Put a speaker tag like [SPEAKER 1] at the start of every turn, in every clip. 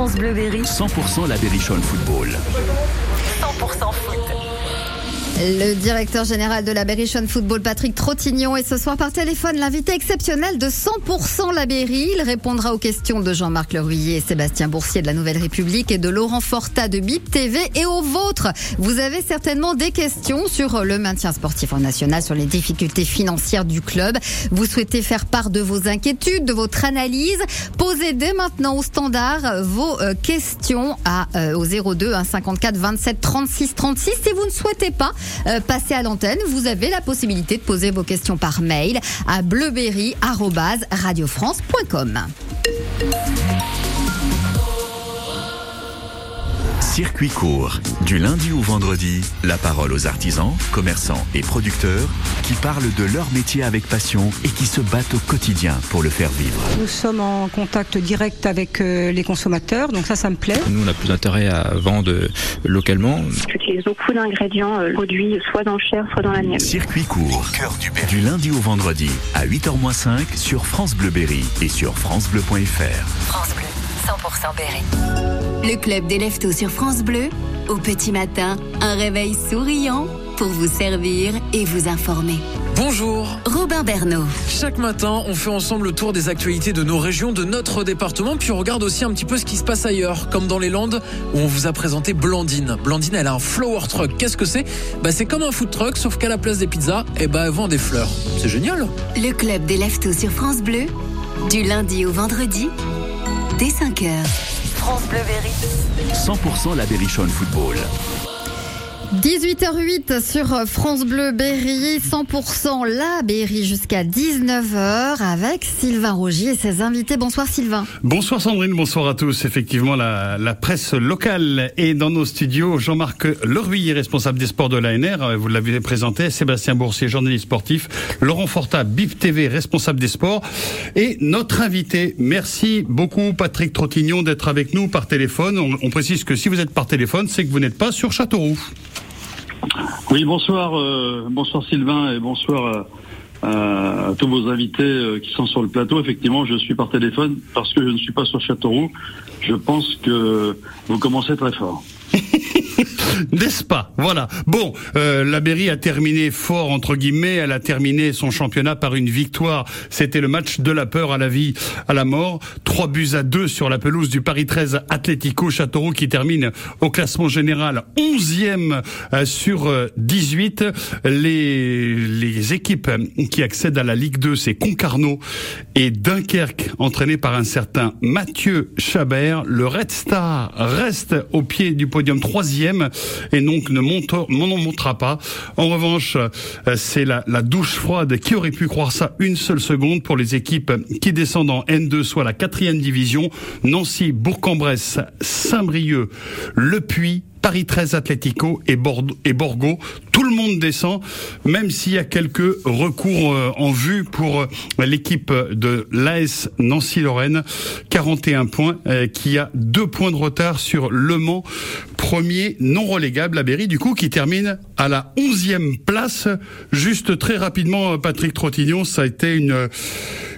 [SPEAKER 1] France Bleu Berry.
[SPEAKER 2] 100% la Berrichonne Football.
[SPEAKER 1] 100% foot.
[SPEAKER 3] Le directeur général de la Berrichonne Football, Patrick Trottignon, est ce soir par téléphone l'invité exceptionnel de 100% la. Il répondra aux questions de Jean-Marc Leruyer et Sébastien Boursier de la Nouvelle République et de Laurent Forta de BIP TV et aux vôtres. Vous avez certainement des questions sur le maintien sportif en national, sur les difficultés financières du club. Vous souhaitez faire part de vos inquiétudes, de votre analyse. Posez dès maintenant au standard vos euh, questions à, euh, au 02 1 54 27 36 36. Si vous ne souhaitez pas passer à l'antenne, vous avez la possibilité de poser vos questions par mail à bleuberry.radiofrance.com.
[SPEAKER 2] Circuit court. Du lundi au vendredi, la parole aux artisans, commerçants et producteurs qui parlent de leur métier avec passion et qui se battent au quotidien pour le faire vivre.
[SPEAKER 4] Nous sommes en contact direct avec euh, les consommateurs, donc ça, ça me plaît.
[SPEAKER 5] Nous, on a plus intérêt à vendre localement.
[SPEAKER 6] J'utilise beaucoup d'ingrédients euh, produits soit dans le Cher, soit dans la miel.
[SPEAKER 2] Circuit court. Du lundi au vendredi à 8h05 sur France Bleu Berry et sur francebleu.fr.
[SPEAKER 1] France Bleu, 100% Berry.
[SPEAKER 7] Le club des leftos sur France Bleu. Au petit matin, un réveil souriant pour vous servir et vous informer.
[SPEAKER 8] Bonjour.
[SPEAKER 7] Robin Bernot.
[SPEAKER 8] Chaque matin, on fait ensemble le tour des actualités de nos régions, de notre département, puis on regarde aussi un petit peu ce qui se passe ailleurs, comme dans les Landes où on vous a présenté Blandine. Blandine, elle a un flower truck. Qu'est-ce que c'est? Bah, c'est comme un food truck, sauf qu'à la place des pizzas, eh bah, elle vend des fleurs. C'est génial.
[SPEAKER 7] Le club des leftos sur France Bleu. Du lundi au vendredi, dès 5h.
[SPEAKER 1] France Bleu Berry.
[SPEAKER 2] 100% la Berrichonne Football.
[SPEAKER 3] 18h08 sur France Bleu Berry, 100% la Berry jusqu'à 19h avec Sylvain Rogier et ses invités. Bonsoir Sylvain.
[SPEAKER 9] Bonsoir Sandrine, bonsoir à tous. Effectivement, la, presse locale est dans nos studios. Jean-Marc Leruy, responsable des sports de l'ANR, vous l'avez présenté. Sébastien Boursier, journaliste sportif. Laurent Forta, BIP TV, responsable des sports. Et notre invité, merci beaucoup Patrick Trottignon d'être avec nous par téléphone. On, on précise que si vous êtes par téléphone, c'est que vous n'êtes pas sur Châteauroux.
[SPEAKER 10] Oui, bonsoir, euh, bonsoir Sylvain et bonsoir à, à tous vos invités euh, qui sont sur le plateau. Effectivement, je suis par téléphone parce que je ne suis pas sur Châteauroux. Je pense que vous commencez très fort.
[SPEAKER 9] N'est-ce pas? Voilà. Bon, euh, la Berry a terminé fort entre guillemets. Elle a terminé son championnat par une victoire. C'était le match de la peur à la vie, à la mort. Trois buts à deux sur la pelouse du Paris 13 Atlético Châteauroux qui termine au classement général 11e euh, sur euh, 18. Les les équipes qui accèdent à la Ligue 2, c'est Concarneau et Dunkerque, entraîné par un certain Mathieu Chabert. Le Red Star reste au pied du podium troisième et donc ne monte, n'en montera pas. En revanche, euh, c'est la, la douche froide. Qui aurait pu croire ça une seule seconde pour les équipes qui descendent en N2, soit la quatrième division. Nancy, Bourg-en-Bresse, Saint-Brieuc, Le Puy, Paris 13 Atlético et Bordeaux et Borgo. Tout le monde descend, même s'il y a quelques recours euh, en vue pour euh, l'équipe de l'AS Nancy-Lorraine. 41 points, euh, qui a deux points de retard sur Le Mans, premier non relégable à Berry, du coup, qui termine à la 11e place. Juste très rapidement, Patrick Trottignon, ça a été une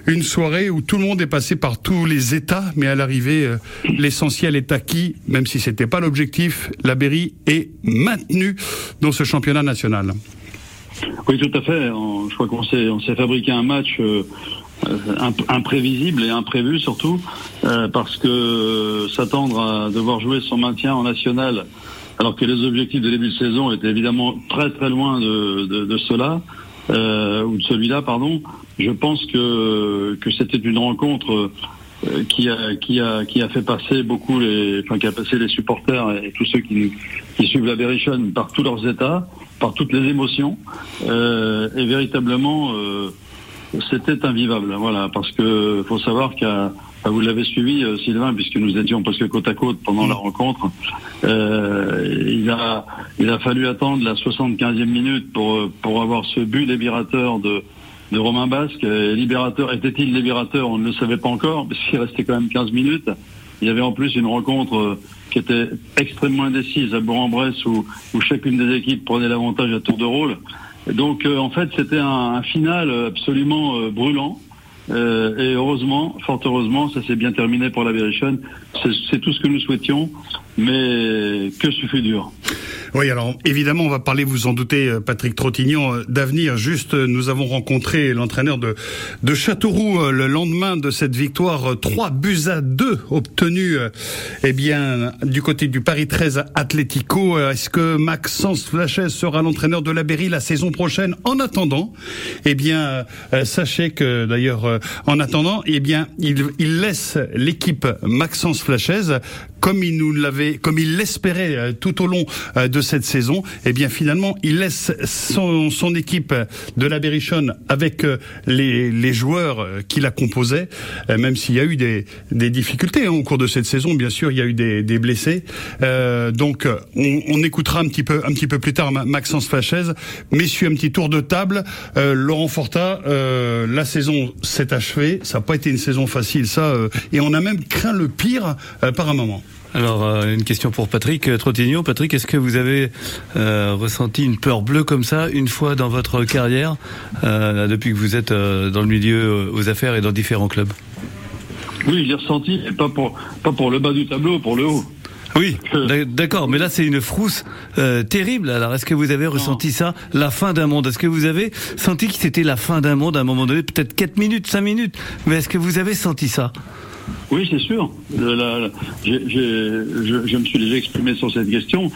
[SPEAKER 9] une soirée où tout le monde est passé par tous les états, mais à l'arrivée, l'essentiel est acquis, même si c'était pas l'objectif. La Berry est maintenue dans ce championnat national.
[SPEAKER 10] Oui, tout à fait. Je crois qu'on s'est on fabriqué un match euh, imp- imprévisible et imprévu surtout, euh, parce que euh, s'attendre à devoir jouer son maintien en national, alors que les objectifs de début de saison étaient évidemment très très loin de, cela, ou de celui-là, pardon. Je pense que c'était une rencontre. qui a fait passer beaucoup les enfin qui a passé les supporters et tous ceux qui qui suivent la Berrichonne par tous leurs états, par toutes les émotions euh, et véritablement euh, c'était invivable voilà parce que faut savoir qu'à vous l'avez suivi euh, Sylvain puisque nous étions presque côte à côte pendant la rencontre euh, il a il a fallu attendre la 75e minute pour pour avoir ce but libérateur de de Romain Basque. Libérateur, était-il libérateur? On ne le savait pas encore, parce qu'il restait quand même 15 minutes. Il y avait en plus une rencontre euh, qui était extrêmement indécise à Bourg-en-Bresse, où, chacune des équipes prenait l'avantage à tour de rôle. Donc, euh, en fait, c'était un, un final absolument euh, brûlant. Euh, et heureusement, fort heureusement, ça s'est bien terminé pour la Berrichonne. C'est tout ce que nous souhaitions, mais que ce fut dur.
[SPEAKER 9] Oui, alors évidemment, on va parler, vous en doutez, euh, Patrick Trottignon, euh, d'avenir. Juste, euh, nous avons rencontré l'entraîneur de, de Châteauroux le lendemain de cette victoire 3 buts à 2 obtenue eh bien, du côté du Paris 13 Atlético. Est-ce que Maxence Flachet sera l'entraîneur de la Berry la saison prochaine En attendant, eh bien, sachez que d'ailleurs, en attendant, eh bien, il, il laisse l'équipe Maxence Flachez comme il nous l'avait, comme il l'espérait tout au long de cette saison, eh bien finalement, il laisse son, équipe de la Berrichonne avec euh, les, joueurs euh, qui la composaient, euh, même s'il y a eu des, difficultés hein, au cours de cette saison. Bien sûr, il y a eu des, blessés. Donc, on, écoutera un petit peu, un petit peu plus tard Maxence Fachez. Messieurs, un petit tour de table. Laurent Forta, la saison s'est achevée. Ça n'a pas été une saison facile, ça. et on a même craint le pire par un moment.
[SPEAKER 11] Alors, euh, une question pour Patrick euh, Trottignon. Patrick, est-ce que vous avez euh, ressenti une peur bleue comme ça une fois dans votre carrière, euh, depuis que vous êtes dans le milieu aux affaires et dans différents clubs?
[SPEAKER 10] Oui, j'ai ressenti, pas pour, pas pour le bas du tableau, pour le haut.
[SPEAKER 11] Oui, d'accord, mais là c'est une frousse euh, terrible. Alors est-ce que vous avez ressenti ça, la fin d'un monde? Est-ce que vous avez senti que c'était la fin d'un monde à un moment donné, peut-être 4 minutes, 5 minutes, mais est-ce que vous avez senti ça?
[SPEAKER 10] Oui, c'est sûr. je, je, me suis déjà exprimé sur cette question.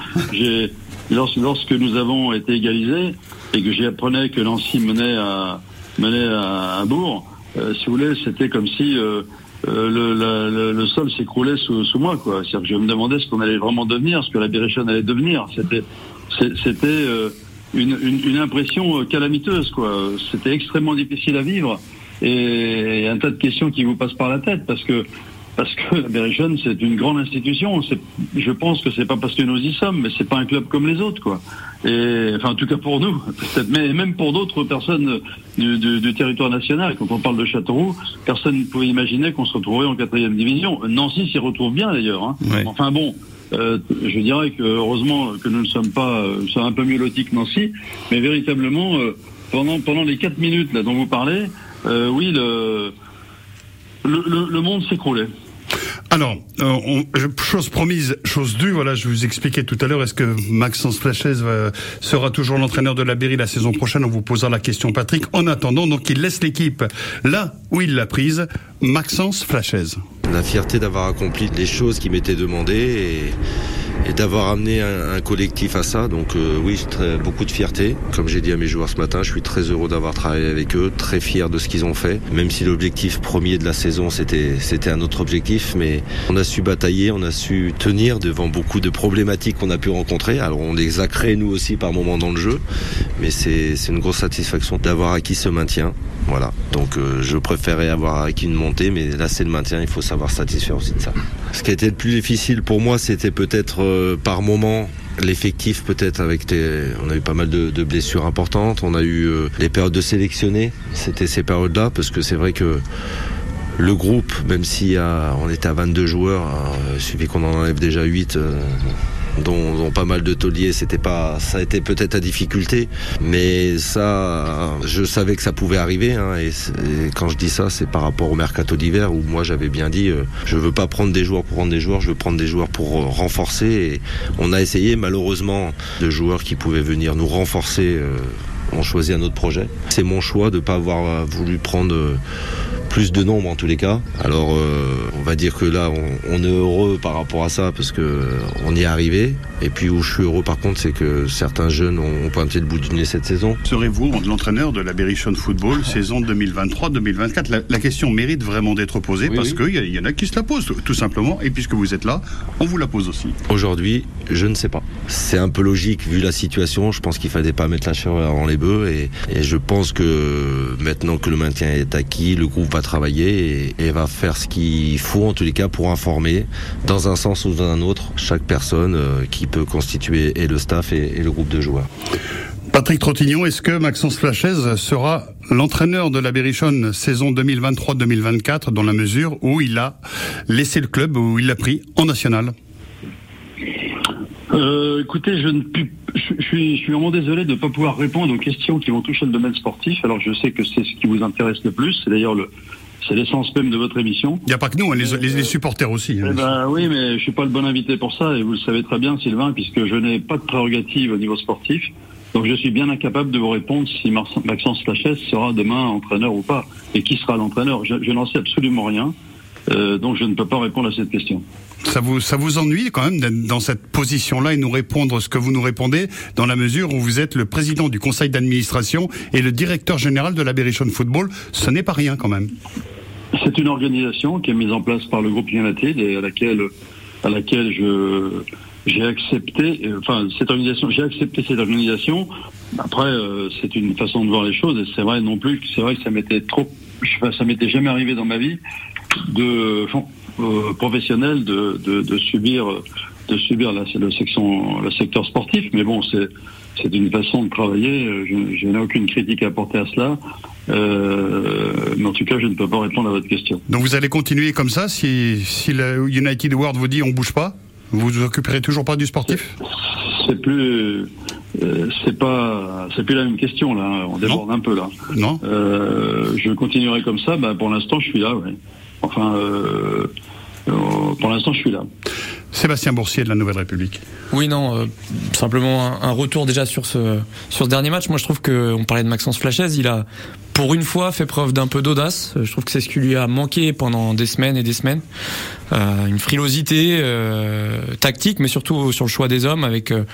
[SPEAKER 10] Lorsque, lorsque nous avons été égalisés et que j'apprenais que Nancy menait à, menait à, Bourg, euh, si vous voulez, c'était comme si euh, euh, le, sol s'écroulait sous, sous, moi. quoi. C'est-à-dire que je me demandais ce qu'on allait vraiment devenir, ce que la Berrichonne allait devenir. C'était, c'était une, une, une, impression calamiteuse. quoi. C'était extrêmement difficile à vivre et un tas de questions qui vous passent par la tête parce que parce que la Berrichonne c'est une grande institution. Je pense que c'est pas parce que nous y sommes, mais c'est pas un club comme les autres, quoi. Et enfin, en tout cas pour nous, mais même pour d'autres personnes du, du, du, territoire national. Quand on parle de Châteauroux, personne ne pouvait imaginer qu'on se retrouverait en quatrième division. Nancy s'y retrouve bien d'ailleurs. Hein. Enfin bon. Euh, je dirais que heureusement que nous ne sommes pas, euh, nous sommes un peu mieux lotis que Nancy, mais véritablement euh, pendant pendant les quatre minutes là dont vous parlez, euh, oui, le, le, le, monde s'écroulait.
[SPEAKER 9] Alors, euh, chose promise, chose due. Voilà, je vous expliquais tout à l'heure. Est-ce que Maxence Flachez sera toujours l'entraîneur de la Berry la saison prochaine? On vous posera la question, Patrick. En attendant, donc, il laisse l'équipe là où il l'a prise. Maxence Flachez.
[SPEAKER 12] La fierté d'avoir accompli les choses qui m'étaient demandées et et d'avoir amené un, collectif à ça. Donc euh, oui, beaucoup de fierté. Comme j'ai dit à mes joueurs ce matin, je suis très heureux d'avoir travaillé avec eux, très fier de ce qu'ils ont fait. Même si l'objectif premier de la saison c'était un autre objectif, mais on a su batailler, on a su tenir devant beaucoup de problématiques qu'on a pu rencontrer. Alors on les a nous aussi par moments dans le jeu, mais c'est une grosse satisfaction d'avoir acquis ce maintien. Voilà. Donc euh, je préférais avoir acquis une montée, mais là c'est le maintien, il faut savoir satisfaire aussi de ça. Ce qui a été le plus difficile pour moi, c'était peut-être euh, par moment l'effectif peut-être avec on a eu pas mal de, blessures importantes, on a eu euh, les périodes de sélectionnés, c'était ces périodes-là, parce que c'est vrai que le groupe, même si on était à 22 joueurs, il suffit qu'on en enlève déjà 8, dont, pas mal de tauliers, c'était pas, ça a été peut-être à difficulté, mais ça, je savais que ça pouvait arriver. Hein, et, quand je dis ça, c'est par rapport au mercato d'hiver où moi j'avais bien dit, euh, je veux pas prendre des joueurs pour prendre des joueurs, je veux prendre des joueurs pour euh, renforcer. On a essayé malheureusement de joueurs qui pouvaient venir nous renforcer. Euh, on choisit un autre projet. C'est mon choix de ne pas avoir voulu prendre plus de nombre en tous les cas. Alors euh, on va dire que là on, est heureux par rapport à ça parce que on y est arrivé. Et puis où je suis heureux par contre c'est que certains jeunes ont, pointé le bout du nez cette saison.
[SPEAKER 9] Serez-vous l'entraîneur de la Berrichon Football saison 2023-2024 la, question mérite vraiment d'être posée parce qu'il y, y, en a qui se la posent tout simplement. Et puisque vous êtes là, on vous la pose aussi.
[SPEAKER 12] Aujourd'hui, je ne sais pas. C'est un peu logique vu la situation. Je pense qu'il fallait pas mettre la chair avant les bœufs et, et je pense que maintenant que le maintien est acquis, le groupe va travailler et, va faire ce qu'il faut en tous les cas pour informer dans un sens ou dans un autre chaque personne euh, qui peut constituer et le staff et, le groupe de joueurs.
[SPEAKER 9] Patrick Trottignon, est-ce que Maxence Flachez sera l'entraîneur de la Berrichonne saison 2023-2024 dans la mesure où il a laissé le club, où il l'a pris en national?
[SPEAKER 10] Euh, écoutez, je ne, puis, je, je suis, je suis vraiment désolé de ne pas pouvoir répondre aux questions qui vont toucher le domaine sportif. Alors je sais que c'est ce qui vous intéresse le plus. C'est d'ailleurs le, c'est l'essence même de votre émission.
[SPEAKER 9] Il n'y a pas que nous, hein, les, les, les supporters aussi. hein.
[SPEAKER 10] Eh ben oui, mais je suis pas le bon invité pour ça, et vous le savez très bien, Sylvain, puisque je n'ai pas de prérogative au niveau sportif. Donc je suis bien incapable de vous répondre si Maxence Lachès sera demain entraîneur ou pas, et qui sera l'entraîneur? Je, je n'en sais absolument rien, euh, donc je ne peux pas répondre à cette question.
[SPEAKER 9] Ça vous, ça vous ennuie quand même d'être dans cette position-là et nous répondre ce que vous nous répondez, dans la mesure où vous êtes le président du conseil d'administration et le directeur général de la Berrichon Football. Ce n'est pas rien quand même.
[SPEAKER 10] C'est une organisation qui est mise en place par le groupe United et à laquelle, à laquelle je j'ai accepté, euh, enfin cette organisation, j'ai accepté cette organisation. Après, euh, c'est une façon de voir les choses et c'est vrai non plus, que c'est vrai que ça m'était trop, ça m'était jamais arrivé dans ma vie de euh, professionnel de, de, de subir de subir la, le section, le secteur sportif. Mais bon, c'est c'est une façon de travailler. Je, je n'ai aucune critique à apporter à cela. Euh, mais en tout cas, je ne peux pas répondre à votre question.
[SPEAKER 9] Donc vous allez continuer comme ça si, si le United World vous dit on bouge pas? Vous vous occuperez toujours pas du sportif?
[SPEAKER 10] C'est plus, euh, c'est pas, c'est plus la même question là. On déborde un peu là.
[SPEAKER 9] Non.
[SPEAKER 10] Euh, je continuerai comme ça. Bah, pour l'instant, je suis là. ouais. Enfin, euh, euh, pour l'instant, je suis là.
[SPEAKER 9] Sébastien Boursier de la Nouvelle République.
[SPEAKER 13] Oui, non, euh, simplement un, un retour déjà sur ce sur ce dernier match. Moi, je trouve que on parlait de Maxence Flachez, il a pour une fois fait preuve d'un peu d'audace. Je trouve que c'est ce qui lui a manqué pendant des semaines et des semaines. Euh, une frilosité euh, tactique, mais surtout sur le choix des hommes avec euh,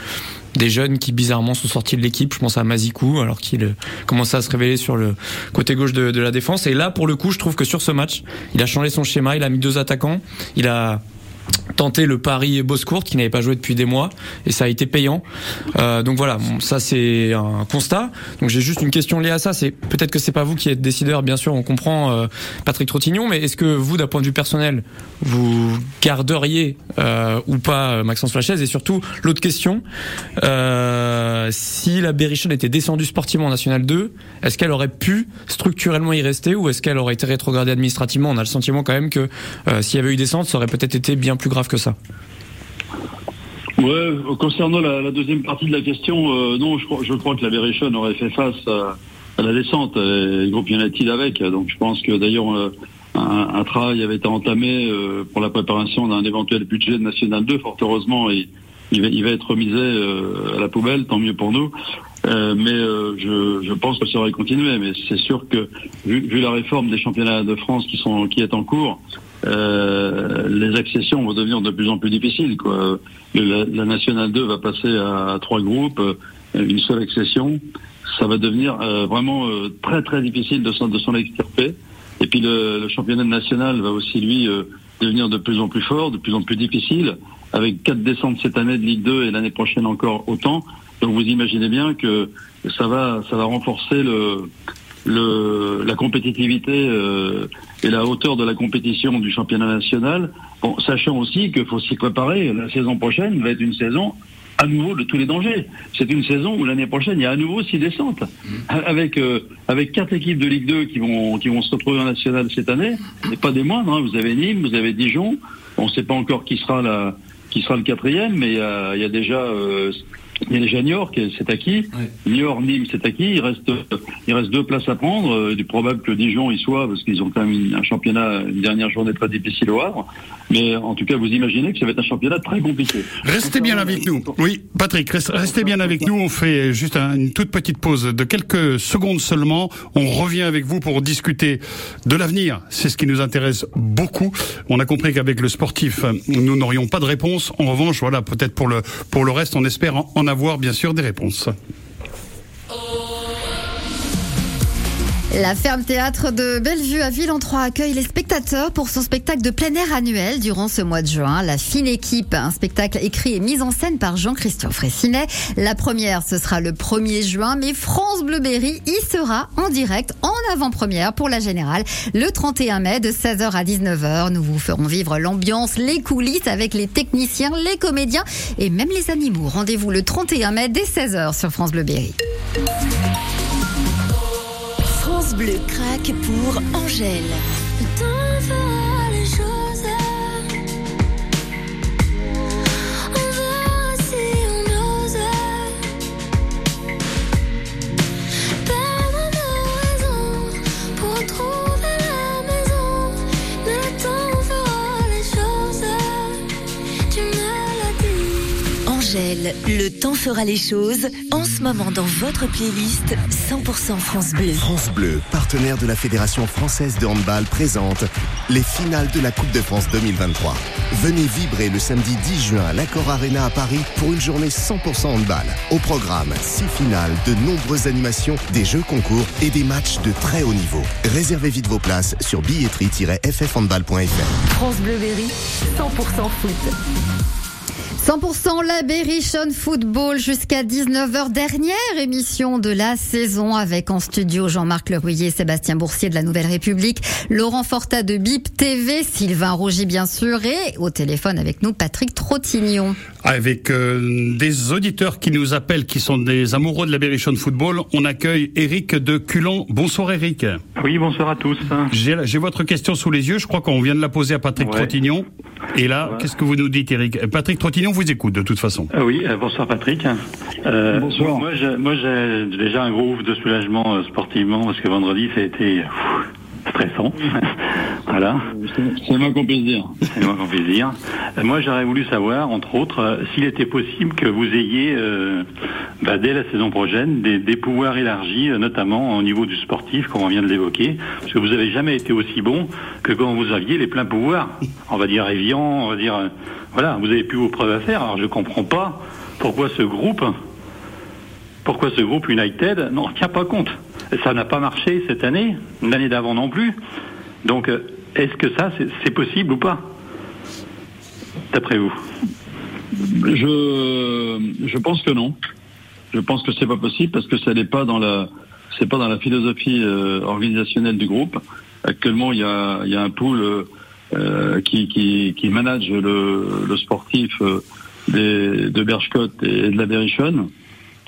[SPEAKER 13] des jeunes qui bizarrement sont sortis de l'équipe. Je pense à Mazikou, alors qu'il euh, commençait à se révéler sur le côté gauche de, de la défense. Et là, pour le coup, je trouve que sur ce match, il a changé son schéma. Il a mis deux attaquants. Il a tenté le pari Boscourt qui n'avait pas joué depuis des mois et ça a été payant. Euh, donc voilà, ça c'est un constat. Donc j'ai juste une question liée à ça. C'est peut-être que c'est pas vous qui êtes décideur, bien sûr, on comprend euh, Patrick Trottignon, mais est-ce que vous, d'un point de vue personnel, vous garderiez euh, ou pas euh, Maxence Flachez Et surtout, l'autre question, euh, si la Berrichon était descendue sportivement en National 2, est-ce qu'elle aurait pu structurellement y rester ou est-ce qu'elle aurait été rétrogradée administrativement? On a le sentiment quand même que euh, s'il y avait eu descente, ça aurait peut-être été bien plus grave que ça.
[SPEAKER 10] Ouais, concernant la, deuxième partie de la question, euh, non, je crois, que la Berrichon aurait fait face à, la descente, et le groupe United avec. Donc je pense que d'ailleurs euh, un, travail avait été entamé euh, pour la préparation d'un éventuel budget National 2. Fort heureusement, il, il, va, être euh, à la poubelle, tant mieux pour nous. Mais je, pense que ça aurait continué. Mais c'est sûr que vu, vu la réforme des championnats de France qui sont qui est en cours, euh, les accessions vont devenir de plus en plus difficiles. Quoi. La, Nationale 2 va passer à, trois groupes, euh, une seule accession. Ça va devenir euh, vraiment très très difficile de s'en extirper. Et puis le, le championnat national va aussi lui devenir de plus en plus fort, de plus en plus difficile, avec quatre descentes cette année de Ligue 2 et l'année prochaine encore autant. Donc vous imaginez bien que ça va ça va renforcer le le, la compétitivité euh, et la hauteur de la compétition du championnat national, bon, sachant aussi qu'il faut s'y préparer. La saison prochaine va être une saison à nouveau de tous les dangers. C'est une saison où l'année prochaine il y a à nouveau six descentes, avec euh, avec quatre équipes de Ligue 2 qui vont qui vont se retrouver en national cette année. Et pas des moindres. hein. Vous avez Nîmes, vous avez Dijon. On ne sait pas encore qui sera la qui sera le quatrième, mais il y a, il y a déjà euh, il y a déjà Niort, qui est- c'est acquis. Niort, Nîmes, c'est acquis. Il reste, il reste deux places à prendre. Euh, Il est probable que Dijon y soit, parce qu'ils ont quand même une- un championnat, une dernière journée très difficile au Havre. Mais en tout cas, vous imaginez que ça va être un championnat très compliqué.
[SPEAKER 9] Restez bien avec nous. Oui, Patrick, reste- restez bien avec nous. On fait juste un- une toute petite pause de quelques secondes seulement. On revient avec vous pour discuter de l'avenir. C'est ce qui nous intéresse beaucoup. On a compris qu'avec le sportif, nous n'aurions pas de réponse. En revanche, voilà, peut-être pour le, pour le reste, on espère en, en avoir bien sûr des réponses.
[SPEAKER 3] La ferme théâtre de Bellevue à Ville-en-Trois accueille les spectateurs pour son spectacle de plein air annuel durant ce mois de juin. La fine équipe, un spectacle écrit et mis en scène par Jean-Christian Fressinet. La première, ce sera le 1er juin, mais France Bleu Berry y sera en direct, en avant-première pour la générale, le 31 mai de 16h à 19h. Nous vous ferons vivre l'ambiance, les coulisses avec les techniciens, les comédiens et même les animaux. Rendez-vous le 31 mai dès 16h sur France Bleu Berry.
[SPEAKER 14] France Bleu craque pour Angèle. Angèle, le temps fera les choses. En ce moment, dans votre playlist 100% France Bleu.
[SPEAKER 15] France Bleu, partenaire de la Fédération française de handball, présente les finales de la Coupe de France 2023. Venez vibrer le samedi 10 juin à l'Accor Arena à Paris pour une journée 100% handball. Au programme, six finales, de nombreuses animations, des jeux concours et des matchs de très haut niveau. Réservez vite vos places sur billetterie-ffhandball.fr.
[SPEAKER 1] France Bleu Berry, 100% foot.
[SPEAKER 3] 100% la Berrichon Football jusqu'à 19h, dernière émission de la saison avec en studio Jean-Marc Lerouillet, Sébastien Boursier de la Nouvelle République, Laurent Forta de BIP TV, Sylvain Rogy bien sûr et au téléphone avec nous Patrick Trottignon.
[SPEAKER 9] Avec euh, des auditeurs qui nous appellent, qui sont des amoureux de la Berrichon Football, on accueille Eric de Culon. Bonsoir Eric.
[SPEAKER 16] Oui, bonsoir à tous.
[SPEAKER 9] J'ai votre question sous les yeux, je crois qu'on vient de la poser à Patrick
[SPEAKER 16] Ouais.
[SPEAKER 9] Trottignon. Et là, qu'est-ce que vous nous dites Eric Patrick Trottignon vous écoute de toute façon.
[SPEAKER 16] Ah oui, euh, bonsoir Patrick. Euh,
[SPEAKER 9] Bonsoir.
[SPEAKER 16] Moi, j'ai, moi, j'ai déjà un gros ouf de soulagement euh, sportivement parce que vendredi, ça a été pff, stressant. voilà.
[SPEAKER 10] C'est moins qu'on puisse dire.
[SPEAKER 16] C'est moins qu'on puisse dire. Euh, moi, j'aurais voulu savoir, entre autres, euh, s'il était possible que vous ayez, euh, bah, dès la saison prochaine, des, des pouvoirs élargis, notamment au niveau du sportif, comme on vient de l'évoquer, parce que vous avez jamais été aussi bon que quand vous aviez les pleins pouvoirs. On va dire Evian, on va dire, euh, voilà, vous avez plus vos preuves à faire. Alors, je comprends pas pourquoi ce groupe, pourquoi ce groupe United n'en tient pas compte. Ça n'a pas marché cette année, l'année d'avant non plus. Donc, euh, est-ce que ça, c'est- possible ou pas D'après vous?
[SPEAKER 10] Je, je pense que non. Je pense que c'est pas possible parce que ça n'est pas dans la, c'est pas dans la philosophie euh, organisationnelle du groupe. Actuellement, il y a, il y a un pool euh, qui, qui, qui manage le, le sportif de Berchcott et de la Berrichonne.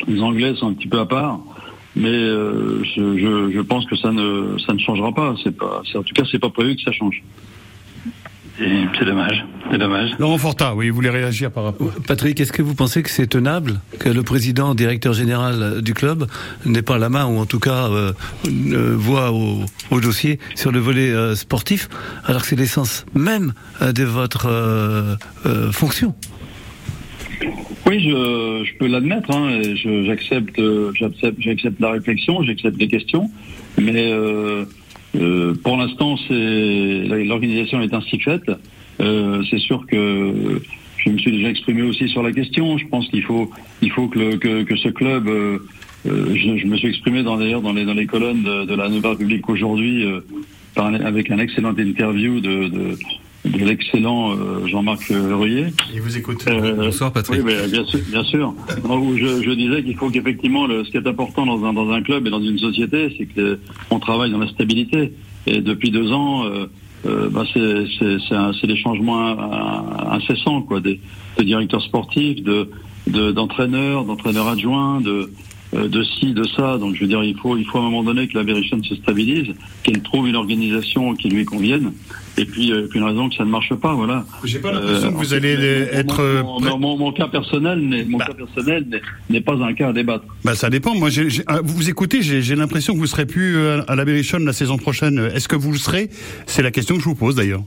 [SPEAKER 10] Les Anglais sont un petit peu à part, mais euh, je, je, je pense que ça ne, ça ne changera pas. C'est pas, c'est- en tout cas, c'est pas prévu que ça change.
[SPEAKER 16] C'est dommage. C'est dommage.
[SPEAKER 9] Laurent Forta, oui, vous voulez réagir par rapport
[SPEAKER 11] Patrick, est-ce que vous pensez que c'est tenable que le président, directeur général du club n'ait pas la main ou en tout cas euh, euh, voit au, au dossier sur le volet euh, sportif alors que c'est l'essence même euh, de votre euh, euh, fonction?
[SPEAKER 10] Oui, je, peux l'admettre. Hein, j'accepte, euh, j'accepte, j'accepte la réflexion, j'accepte les questions, mais euh, euh, pour l'instant, l'organisation est ainsi faite. C'est sûr que je me suis déjà exprimé aussi sur la question. Je pense qu'il faut, il faut que, que, ce club. je, me suis exprimé d'ailleurs dans les dans les colonnes de, la Nouvelle République aujourd'hui avec un excellent interview de, de l'excellent euh, Jean-Marc Leroyer.
[SPEAKER 9] Il vous écoute.
[SPEAKER 10] Bonsoir Patrick. Oui, bien sûr. Bien sûr. Je, je disais qu'il faut qu'effectivement, ce qui est important dans un, dans un club et dans une société, c'est que on travaille dans la stabilité. Et depuis deux ans, euh, euh, bah, c'est des changements in- incessants, quoi, des, de directeurs sportifs, de de- d'entraîneurs, d'entraîneurs adjoints, de euh, de ci, de ça. Donc, je veux dire, il faut, il faut à un moment donné que la Berrichonne se stabilise, qu'elle trouve une organisation qui lui convienne, et puis, euh, puis une raison que ça ne marche pas, voilà.
[SPEAKER 9] J'ai pas l'impression que vous allez
[SPEAKER 10] mon-
[SPEAKER 9] être, euh,
[SPEAKER 10] Mon, mon- mon- mon cas personnel n'est, mon cas personnel n'est, pas un cas à débattre.
[SPEAKER 9] Bah ça dépend. Moi, j'ai- ah, vous vous écoutez, j'ai l'impression que vous serez plus euh, à la Berrichonne la saison prochaine. Est-ce que vous le serez? C'est la question que je vous pose d'ailleurs.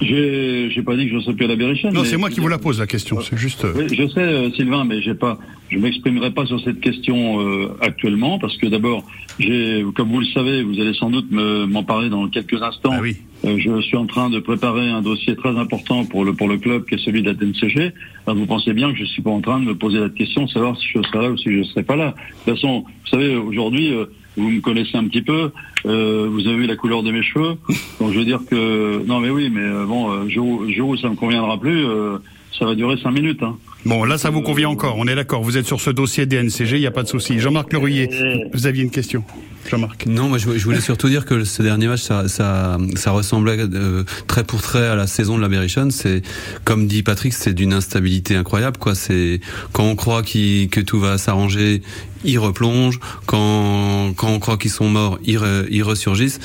[SPEAKER 10] J'ai, j'ai pas dit que je ne serais plus à la Berrichonne.
[SPEAKER 9] Non, c'est moi qui vous la pose la question. C'est juste. euh,
[SPEAKER 10] Oui, je sais, euh, Sylvain, mais j'ai pas, je m'exprimerai pas sur cette question euh, actuellement parce que d'abord, j'ai, comme vous le savez, vous allez sans doute me- m'en parler dans quelques instants.
[SPEAKER 9] Ah
[SPEAKER 10] Euh, je suis en train de préparer un dossier très important pour le pour le club, qui est celui de la TNCG. Alors, vous pensez bien que je suis pas en train de me poser la question de savoir si je serai là ou si je serai pas là. De toute façon, vous savez, aujourd'hui, euh, vous me connaissez un petit peu. euh, vous avez vu la couleur de mes cheveux. Donc, je veux dire que non, mais oui, mais euh, bon, jour, jour où ça me conviendra plus, euh, ça va durer cinq minutes. Hein.
[SPEAKER 9] Bon, là, ça vous convient encore. On est d'accord. Vous êtes sur ce dossier DNCG, il n'y a pas de souci. Jean-Marc Lerouillet, vous aviez une question. Jean-Marc.
[SPEAKER 17] Non, moi je, voulais surtout dire que ce dernier match, ça, ça, ça ressemblait euh, très pour trait à la saison de la Berrichonne. C'est, comme dit Patrick, c'est d'une instabilité incroyable. Quoi. C'est quand on croit qu'il- que tout va s'arranger, ils replongent. Quand, quand on croit qu'ils sont morts, ils, re- ils ressurgissent.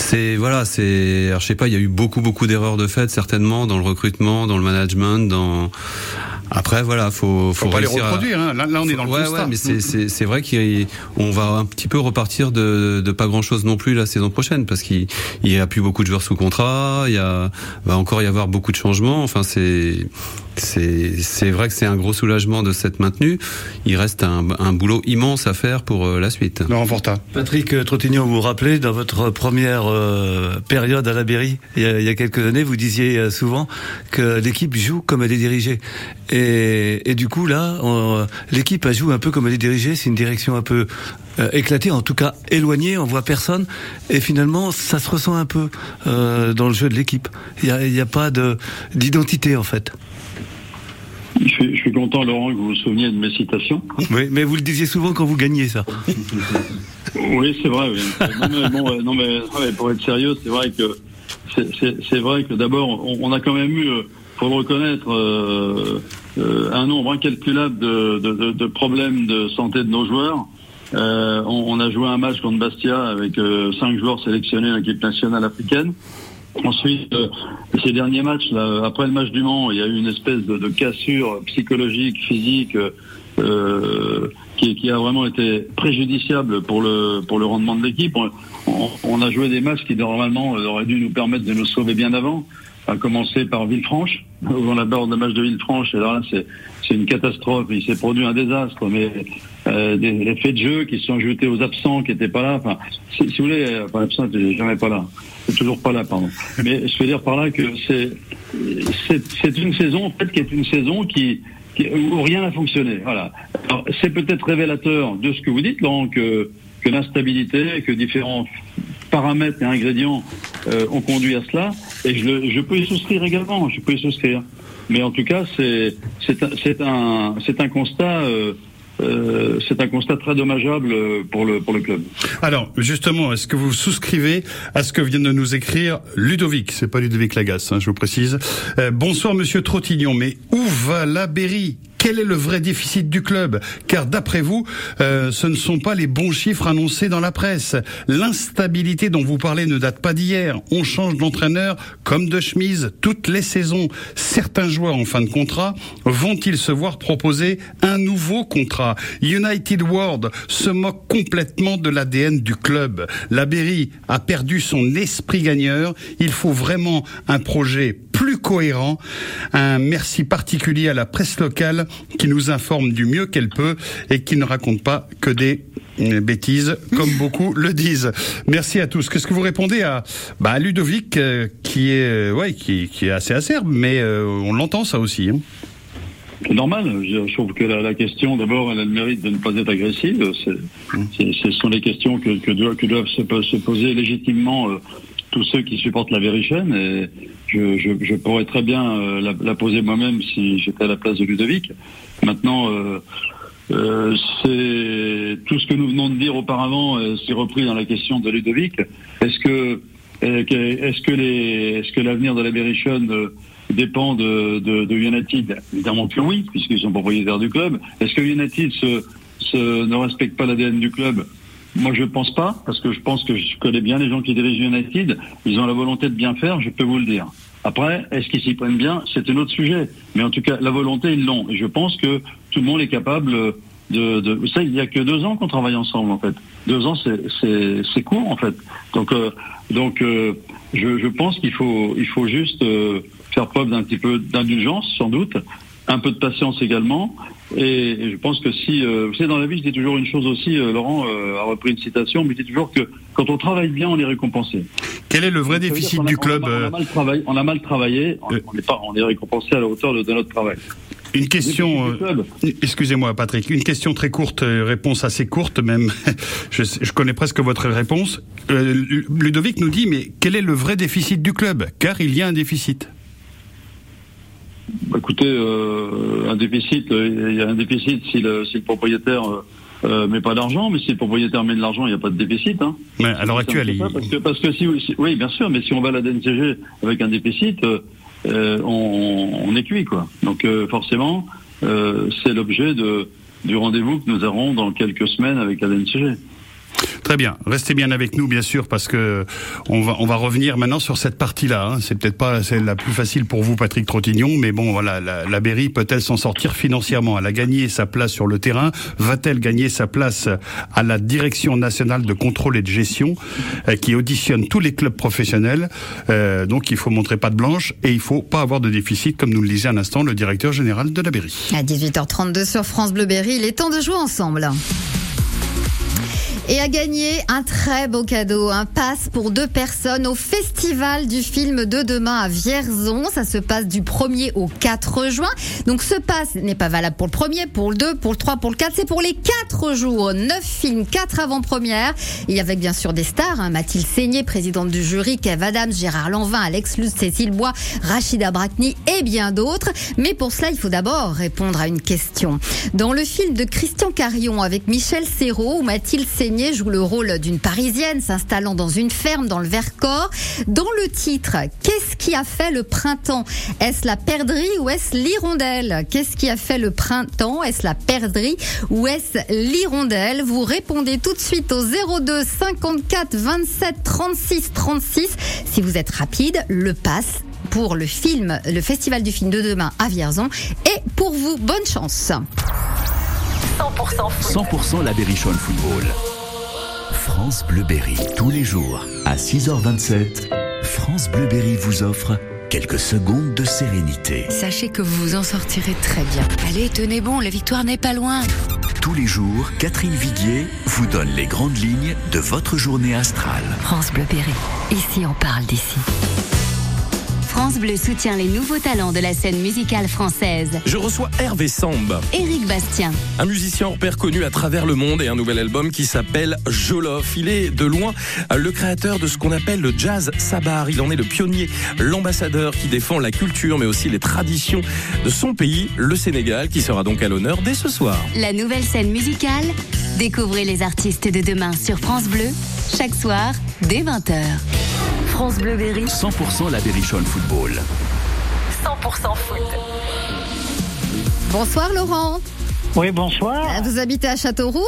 [SPEAKER 17] C'est voilà, c'est je sais pas, il y a eu beaucoup beaucoup d'erreurs de fait certainement dans le recrutement, dans le management, dans après voilà, faut faut,
[SPEAKER 9] Faut pas les
[SPEAKER 17] à-
[SPEAKER 9] reproduire. Hein. Là, là, on est dans le
[SPEAKER 17] ouais,
[SPEAKER 9] constat.
[SPEAKER 17] ouais, mais c'est- c'est c'est vrai qu'on va un petit peu repartir de, de pas grand chose non plus la saison prochaine parce qu'il il y a plus beaucoup de joueurs sous contrat, il y a va encore y avoir beaucoup de changements. Enfin c'est c'est vrai que c'est un gros soulagement de s'être maintenu. Il reste un, un boulot immense à faire pour euh, la suite.
[SPEAKER 9] Laurent Forta.
[SPEAKER 11] Patrick Trottignon, vous vous rappelez, dans votre première euh, période à la Berry, il y, a, il y a quelques années, vous disiez euh, souvent que l'équipe joue comme elle est dirigée. Et, et du coup, là, l'équipe a joué un peu comme elle est dirigée. C'est une direction un peu euh, éclatée, en tout cas éloignée, on voit personne. Et finalement, ça se ressent un peu euh, dans le jeu de l'équipe. Il n'y a, a pas de d'identité, en fait.
[SPEAKER 10] Je suis, je suis content, Laurent, que vous vous souveniez de mes citations.
[SPEAKER 11] Oui, mais vous le disiez souvent quand vous gagnez, ça.
[SPEAKER 10] Oui, c'est vrai. oui. Non, mais, bon, non, mais, pour être sérieux, c'est vrai que c'est- vrai que d'abord, on, on a quand même eu, euh, faut le reconnaître, euh, euh, un nombre incalculable de, de, de- de problèmes de santé de nos joueurs. Euh, on, a joué un match contre Bastia avec euh, cinq joueurs sélectionnés en équipe nationale africaine. Ensuite, euh, ces derniers matchs, après le match du Mans, il y a eu une espèce de, cassure psychologique, physique, qui, a vraiment été préjudiciable pour le pour le rendement de l'équipe. On, a joué des matchs qui normalement auraient dû nous permettre de nous sauver bien avant. À commencer par Villefranche, où on aborde le match de Villefranche, et là c'est c'est une catastrophe. Il s'est produit un désastre, euh, des, les faits de jeu qui se sont ajoutés aux absents qui n'étaient pas là. Enfin, si, si vous voulez, euh, enfin, l'absent n'était jamais pas là. C'est toujours pas là, pardon. Mais je veux dire par là que c'est c'est c'est une saison en fait qui est une saison qui, qui- où rien n'a fonctionné. Voilà. Alors, c'est peut-être révélateur de ce que vous dites, Laurent, que que l'instabilité, que différents paramètres et ingrédients euh, ont conduit à cela. Et je, le- je peux y souscrire également. Je peux y souscrire. Mais en tout cas, c'est c'est un c'est un c'est un constat. euh, euh, c'est un constat très dommageable euh, pour le pour le club.
[SPEAKER 9] Alors, justement, est-ce que vous souscrivez à ce que vient de nous écrire Ludovic? C'est pas Ludovic Lagasse, hein, je vous précise. Euh, bonsoir, Monsieur Trottignon, mais où va la Berry quel est le vrai déficit du club Car d'après vous, euh, ce ne sont pas les bons chiffres annoncés dans la presse. L'instabilité dont vous parlez ne date pas d'hier. On change d'entraîneur comme de chemise toutes les saisons. Certains joueurs en fin de contrat vont-ils se voir proposer un nouveau contrat United World se moque complètement de l'ADN du club. La Berry a perdu son esprit gagneur. Il faut vraiment un projet plus cohérent. Un merci particulier à la presse locale qui nous informe du mieux qu'elle peut et qui ne raconte pas que des euh, bêtises, comme beaucoup le disent. Merci à tous. Qu'est-ce que vous répondez à, bah, à Ludovic, euh, qui est, euh, ouais, qui, qui est assez acerbe, mais euh, on l'entend ça aussi. Hein.
[SPEAKER 10] C'est normal. Je, trouve que la, la question, d'abord, elle a le mérite de ne pas être agressive. C'est- c'est- ce sont les questions que, que, doivent, que doivent se, po- se poser légitimement euh, tous ceux qui supportent la Vérichaine. Et je, pourrais très bien euh, la, poser moi-même si j'étais à la place de Ludovic. Maintenant, euh, euh, c'est tout ce que nous venons de dire auparavant, euh, c'est repris dans la question de Ludovic. Est-ce que est-ce que l'avenir de la dépend de, de, United? Évidemment que oui, puisqu'ils sont propriétaires du club. Est-ce que United se, ne respecte pas l'ADN du club? Moi, je pense pas, parce que je pense que je connais bien les gens qui dirigent United. Ils ont la volonté de bien faire, je peux vous le dire. Après, est-ce qu'ils s'y prennent bien? C'est un autre sujet. Mais en tout cas, la volonté, ils l'ont. Et je pense que tout le monde est capable de... de... Vous savez, il n'y a que deux ans qu'on travaille ensemble, en fait. Deux ans, c'est- court, en fait. Donc, euh, donc euh, je, je pense qu'il faut, il faut juste euh, faire preuve d'un petit peu d'indulgence, sans doute, un peu de patience également. Et, je pense que si, euh, vous savez, dans la vie, je dis toujours une chose aussi, euh, Laurent euh, a repris une citation, mais je dis toujours que quand on travaille bien, on est récompensé.
[SPEAKER 9] Quel est le vrai déficit
[SPEAKER 10] a-
[SPEAKER 9] du
[SPEAKER 10] on a-
[SPEAKER 9] club
[SPEAKER 10] On a, mal travaillé, on a mal travaillé, on on n'est pas, on est récompensé à la hauteur de, de notre travail.
[SPEAKER 9] Une question, excusez-moi Patrick, une question très courte, réponse assez courte même. je, connais presque votre réponse. Lu- Ludovic nous dit, mais quel est le vrai déficit du club? Car il y a un déficit.
[SPEAKER 10] Écoutez, euh, un déficit, euh, il y a un déficit si le, si le propriétaire euh, euh, met pas d'argent, mais si le propriétaire met de l'argent, il n'y a pas de déficit. Hein.
[SPEAKER 9] Mais à l'heure actuelle, il-
[SPEAKER 10] parce que parce que si, si- oui, bien sûr, mais si on va à la DNCG avec un déficit, euh, euh, on, on est cuit quoi. Donc euh, forcément, euh, c'est l'objet de du rendez-vous que nous aurons dans quelques semaines avec la DNCG.
[SPEAKER 9] Très bien. Restez bien avec nous, bien sûr, parce que on va on va revenir maintenant sur cette partie-là. Hein. C'est peut-être pas celle la plus facile pour vous, Patrick Trottignon, mais bon, voilà, la, la Berry peut-elle s'en sortir financièrement? Elle a gagné sa place sur le terrain. Va-t-elle gagner sa place à la direction nationale de contrôle et de gestion, euh, qui auditionne tous les clubs professionnels? Euh, Donc, il faut montrer pas de blanche et il faut pas avoir de déficit, comme nous le disait un instant le directeur général de la Berry.
[SPEAKER 3] À 18h32 sur France Bleu Berry, il est temps de jouer ensemble. Et à gagner un très beau cadeau, un pass pour deux personnes au Festival du film de demain à Vierzon. Ça se passe du 1er au 4 juin. Donc ce pass n'est pas valable pour le premier, pour le 2, pour le 3, pour le 4. C'est pour les 4 jours. 9 films, 4 avant-premières. Et avec bien sûr des stars. Hein. Mathilde Seigné, présidente du jury, Kev Adams, Gérard Lanvin, Alex Luz, Cécile Bois, Rachida Brakni et bien d'autres. Mais pour cela, il faut d'abord répondre à une question. Dans le film de Christian Carion avec Michel Serrault, où Mathilde Seigné joue le rôle d'une Parisienne s'installant dans une ferme dans le Vercors. Dans le titre, qu'est-ce qui a fait le printemps? Est-ce la perdrix ou est-ce l'hirondelle? Qu'est-ce qui a fait le printemps? Est-ce la perdrix ou est-ce l'hirondelle? Vous répondez tout de suite au 02 54 27 36 36. Si vous êtes rapide, le passe pour le film, le festival du film de demain à Vierzon. Et pour vous, bonne chance.
[SPEAKER 2] 100% 100% la Berrichonne Football. France Bleuberry, tous les jours à 6h27, France Bleuberry vous offre quelques secondes de sérénité.
[SPEAKER 18] Sachez que vous vous en sortirez très bien. Allez, tenez bon, la victoire n'est pas loin.
[SPEAKER 2] Tous les jours, Catherine Viguier vous donne les grandes lignes de votre journée astrale.
[SPEAKER 18] France Bleuberry, ici on parle d'ici.
[SPEAKER 7] France Bleu soutient les nouveaux talents de la scène musicale française.
[SPEAKER 19] Je reçois Hervé Samb.
[SPEAKER 7] Éric Bastien.
[SPEAKER 19] Un musicien hors pair connu à travers le monde et un nouvel album qui s'appelle Jolof. Il est de loin le créateur de ce qu'on appelle le jazz sabar. Il en est le pionnier, l'ambassadeur qui défend la culture mais aussi les traditions de son pays, le Sénégal, qui sera donc à l'honneur dès ce soir.
[SPEAKER 7] La nouvelle scène musicale, découvrez les artistes de demain sur France Bleu, chaque soir dès 20h.
[SPEAKER 18] France Bleu Berry.
[SPEAKER 2] 100% la Berrichonne Football.
[SPEAKER 1] 100% foot.
[SPEAKER 3] Bonsoir Laurent.
[SPEAKER 20] Oui, bonsoir.
[SPEAKER 3] Vous habitez à Châteauroux?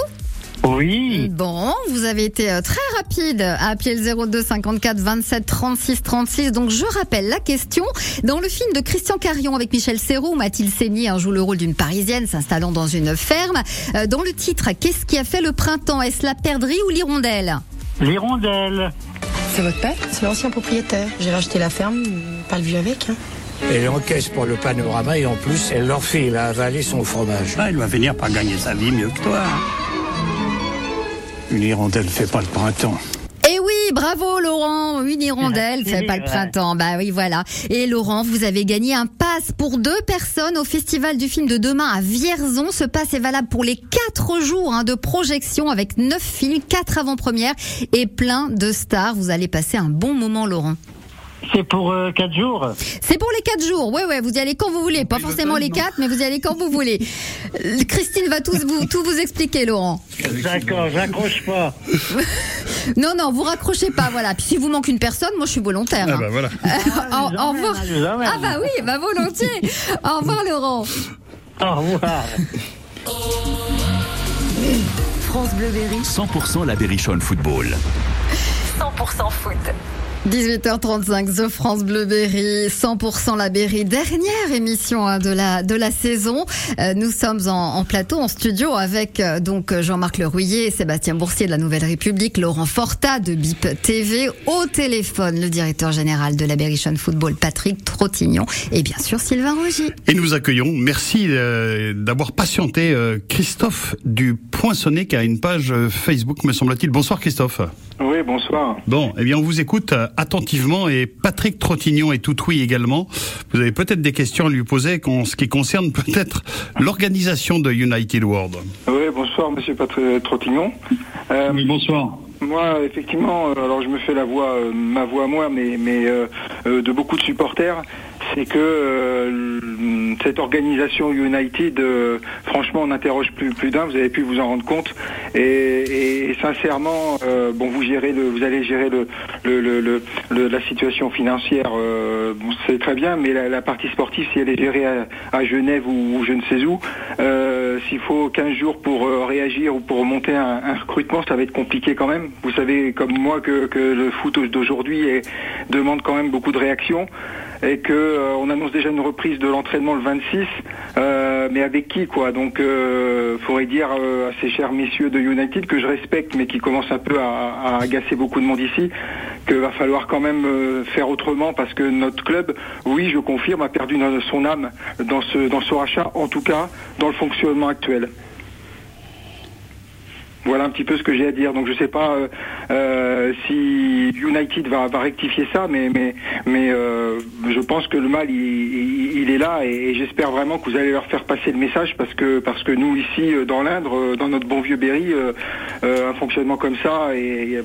[SPEAKER 20] Oui.
[SPEAKER 3] Bon, vous avez été euh, très rapide à appeler le 02 54 27 36 36. Donc je rappelle la question. Dans le film de Christian Carion avec Michel Serrault, Mathilde Seigny joue le rôle d'une Parisienne s'installant dans une ferme. Euh, dans le titre, qu'est-ce qui a fait le printemps? Est-ce la perdrix ou l'hirondelle?
[SPEAKER 20] L'hirondelle.
[SPEAKER 21] C'est votre père C'est l'ancien propriétaire. J'ai racheté la ferme, pas le vu avec. Hein.
[SPEAKER 22] Elle encaisse pour le panorama et en plus, elle leur fait la avaler son fromage.
[SPEAKER 23] Ah, elle va finir par gagner sa vie mieux que toi. Une hirondelle fait pas le printemps.
[SPEAKER 3] Bravo Laurent, une hirondelle fait pas le printemps. Bah oui, voilà. Et Laurent, vous avez gagné un pass pour deux personnes au Festival du film de demain à Vierzon. Ce pass est valable pour les quatre jours hein, de projection avec neuf films, quatre avant-premières et plein de stars. Vous allez passer un bon moment, Laurent.
[SPEAKER 20] C'est pour euh, 4 jours
[SPEAKER 3] C'est pour les 4 jours, ouais, ouais, vous y allez quand vous voulez. Pas forcément les 4, mais vous y allez quand vous voulez. Christine va tout vous, tout vous expliquer, Laurent.
[SPEAKER 20] D'accord, j'accroche pas.
[SPEAKER 3] non, non, vous raccrochez pas, voilà. Puis si vous manque une personne, moi je suis volontaire.
[SPEAKER 9] Ah bah voilà.
[SPEAKER 3] Euh, au, au revoir. Ah bah oui, bah volontiers. au revoir, Laurent.
[SPEAKER 20] Au revoir.
[SPEAKER 18] France Bleu Berry.
[SPEAKER 2] 100% la Berrichonne Football.
[SPEAKER 1] 100% foot.
[SPEAKER 3] 18h35, The France Bleu Berry, 100% la Berry, dernière émission hein, de la de la saison. Euh, nous sommes en, plateau, en studio avec euh, donc Jean-Marc Lerouillet, Sébastien Boursier de la Nouvelle République, Laurent Forta de BIP TV, au téléphone le directeur général de la Berrichonne Football, Patrick Trottignon, et bien sûr Sylvain Rogy.
[SPEAKER 9] Et nous accueillons, merci euh, d'avoir patienté Christophe du Poinçonnet qui a une page Facebook, me semble-t-il. Bonsoir Christophe.
[SPEAKER 24] Oui, bonsoir.
[SPEAKER 9] Bon, eh bien on vous écoute attentivement et Patrick Trottignon est tout oui également. Vous avez peut-être des questions à lui poser en ce qui concerne peut-être l'organisation de United World.
[SPEAKER 24] Oui, bonsoir Monsieur Patrick Trottignon.
[SPEAKER 10] Euh, oui, bonsoir.
[SPEAKER 24] Moi, effectivement, alors je me fais la voix, euh, ma voix à moi, mais, mais euh, de beaucoup de supporters, c'est que cette organisation United, euh, franchement, on interroge plus, plus d'un. Vous avez pu vous en rendre compte. Et, et sincèrement, euh, bon, vous gérez le, vous allez gérer le, le, le, le- la situation financière. euh, bon, c'est très bien, mais la, la partie sportive, si elle est gérée à, à Genève ou, ou je ne sais où, euh, s'il faut 15 jours pour euh, réagir ou pour monter un, un recrutement, ça va être compliqué quand même. Vous savez, comme moi, que, que le foot d'aujourd'hui demande quand même beaucoup de réactions et que euh, on annonce déjà une reprise de l'entraînement le 26, euh, mais avec qui quoi? Donc, euh, faudrait dire euh, à ces chers messieurs de United que je respecte, mais qui commencent un peu à, à agacer beaucoup de monde ici, qu'il va falloir quand même euh, faire autrement parce que notre club, oui, je confirme, a perdu son âme dans ce dans ce rachat, en tout cas dans le fonctionnement actuel. Voilà un petit peu ce que j'ai à dire. Donc je sais pas euh, euh, si United va, va rectifier ça, mais mais mais euh, je pense que le mal il, il- il est là et, et j'espère vraiment que vous allez leur faire passer le message parce que parce que nous ici euh, dans l'Indre, euh, dans notre bon vieux Berry, euh, euh, un fonctionnement comme ça et, et,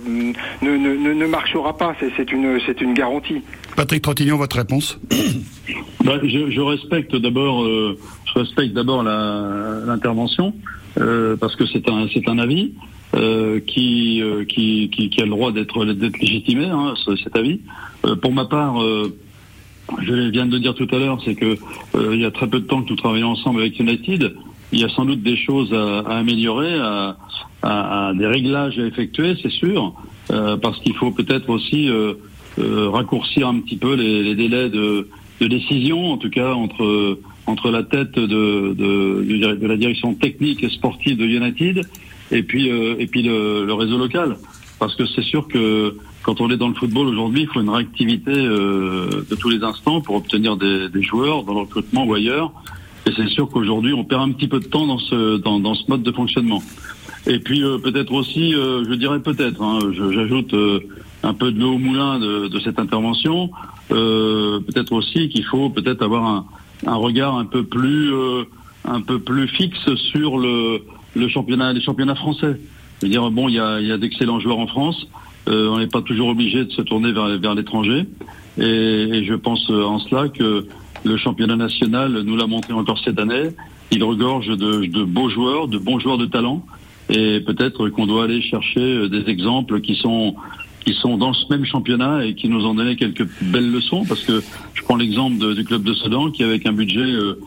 [SPEAKER 24] ne, ne, ne, ne marchera pas. C'est c'est une c'est une garantie.
[SPEAKER 9] Patrick Trottignon, votre réponse?
[SPEAKER 10] Bah, je, je respecte d'abord, euh, je respecte d'abord la- l'intervention euh, parce que c'est un c'est un avis euh, qui, euh, qui qui qui a le droit d'être d'être légitimé, hein, ce- cet avis. Euh, pour ma part. je viens de le dire tout à l'heure, c'est que il y a très peu de temps que nous travaillons ensemble avec United. Il y a sans doute des choses à, à améliorer, à, à- à des réglages à effectuer, c'est sûr, parce qu'il faut peut-être aussi raccourcir un petit peu les, les délais de, de décision, en tout cas entre entre la tête de, de, de- la direction technique et sportive de United et puis euh, et puis le, le réseau local, parce que c'est sûr que quand on est dans le football aujourd'hui, il faut une réactivité euh, de tous les instants pour obtenir des, des joueurs dans le recrutement ou ailleurs. Et c'est sûr qu'aujourd'hui, on perd un petit peu de temps dans ce dans, dans ce mode de fonctionnement. Et puis euh, peut-être aussi, euh, je dirais peut-être, hein, j'ajoute euh, un peu de l'eau au moulin de, de cette intervention. euh, peut-être aussi qu'il faut peut-être avoir un, un regard un peu plus euh, un peu plus fixe sur le, le championnat, les championnats français. Je veux dire, bon, il y a, y a d'excellents joueurs en France. Euh, on n'est pas toujours obligé de se tourner vers, vers l'étranger. Et, je pense euh, en cela que le championnat national nous l'a montré encore cette année. Il regorge de, de beaux joueurs, de bons joueurs de talent. Et peut-être qu'on doit aller chercher des exemples qui sont qui sont dans ce même championnat et qui nous ont donné quelques belles leçons. Parce que je prends l'exemple du club de Sedan qui, avec un budget euh,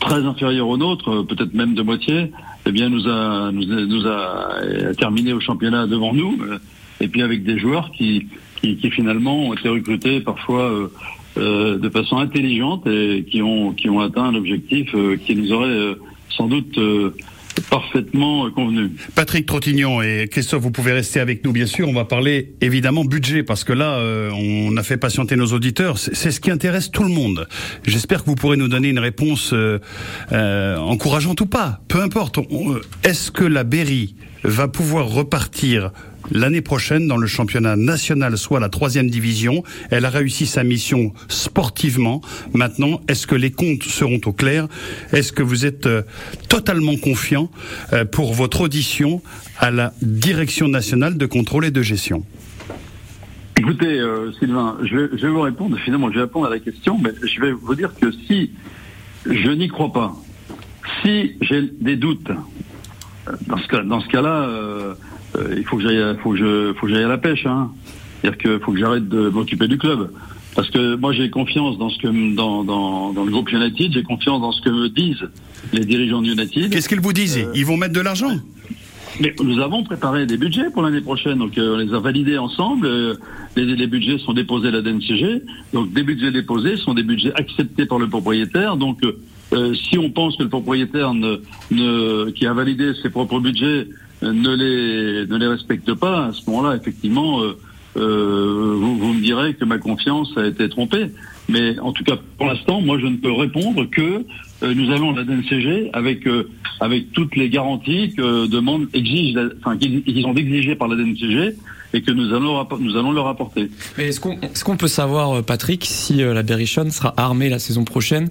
[SPEAKER 10] très inférieur au nôtre, euh, peut-être même de moitié, eh bien nous a nous nous a euh, terminé au championnat devant nous. et puis avec des joueurs qui qui, finalement ont été recrutés parfois de façon intelligente et qui ont qui ont atteint un objectif euh, qui nous aurait sans doute parfaitement euh, convenu.
[SPEAKER 9] Patrick Trottignon et Christophe, vous pouvez rester avec nous, bien sûr. On va parler évidemment budget parce que là, euh, on a fait patienter nos auditeurs. C'est ce qui intéresse tout le monde. J'espère que vous pourrez nous donner une réponse euh, euh, encourageante ou pas. Peu importe. Est-ce que la Berry va pouvoir repartir l'année prochaine dans le championnat national, soit la troisième division. Elle a réussi sa mission sportivement. Maintenant, est-ce que les comptes seront au clair? Est-ce que vous êtes euh, totalement confiant euh, pour votre audition à la direction nationale de contrôle et de gestion?
[SPEAKER 10] Écoutez, euh, Sylvain, je vais, je vais vous répondre. Finalement, je vais répondre à la question, mais je vais vous dire que si je n'y crois pas, si j'ai des doutes, dans ce cas-là, euh, euh, il faut que j'aille, à- faut que je, faut que j'aille à la pêche. Hein. C'est-à-dire qu'il faut que j'arrête de m'occuper du club. Parce que moi, j'ai confiance dans ce que dans, dans, dans le groupe United, j'ai confiance dans ce que me disent les dirigeants de United.
[SPEAKER 9] Qu'est-ce qu'ils vous disent? Ils vont mettre de l'argent?
[SPEAKER 10] mais nous avons préparé des budgets pour l'année prochaine, donc euh, on les a validés ensemble. euh, les, les budgets sont déposés à la DNCG, donc des budgets déposés sont des budgets acceptés par le propriétaire. Donc, euh, euh, si on pense que le propriétaire ne, ne, qui a validé ses propres budgets euh, ne les ne les respecte pas, à ce moment-là, effectivement, euh, euh, vous, vous me direz que ma confiance a été trompée. Mais en tout cas, pour l'instant, moi, je ne peux répondre que euh, nous allons à la DNCG avec euh, avec toutes les garanties que demande exige, enfin qu'ils ont exigées par la DNCG et que nous allons nous allons leur apporter.
[SPEAKER 13] Mais est-ce qu'on est-ce qu'on peut savoir, euh, Patrick, si euh, la Berrichonne sera armée la saison prochaine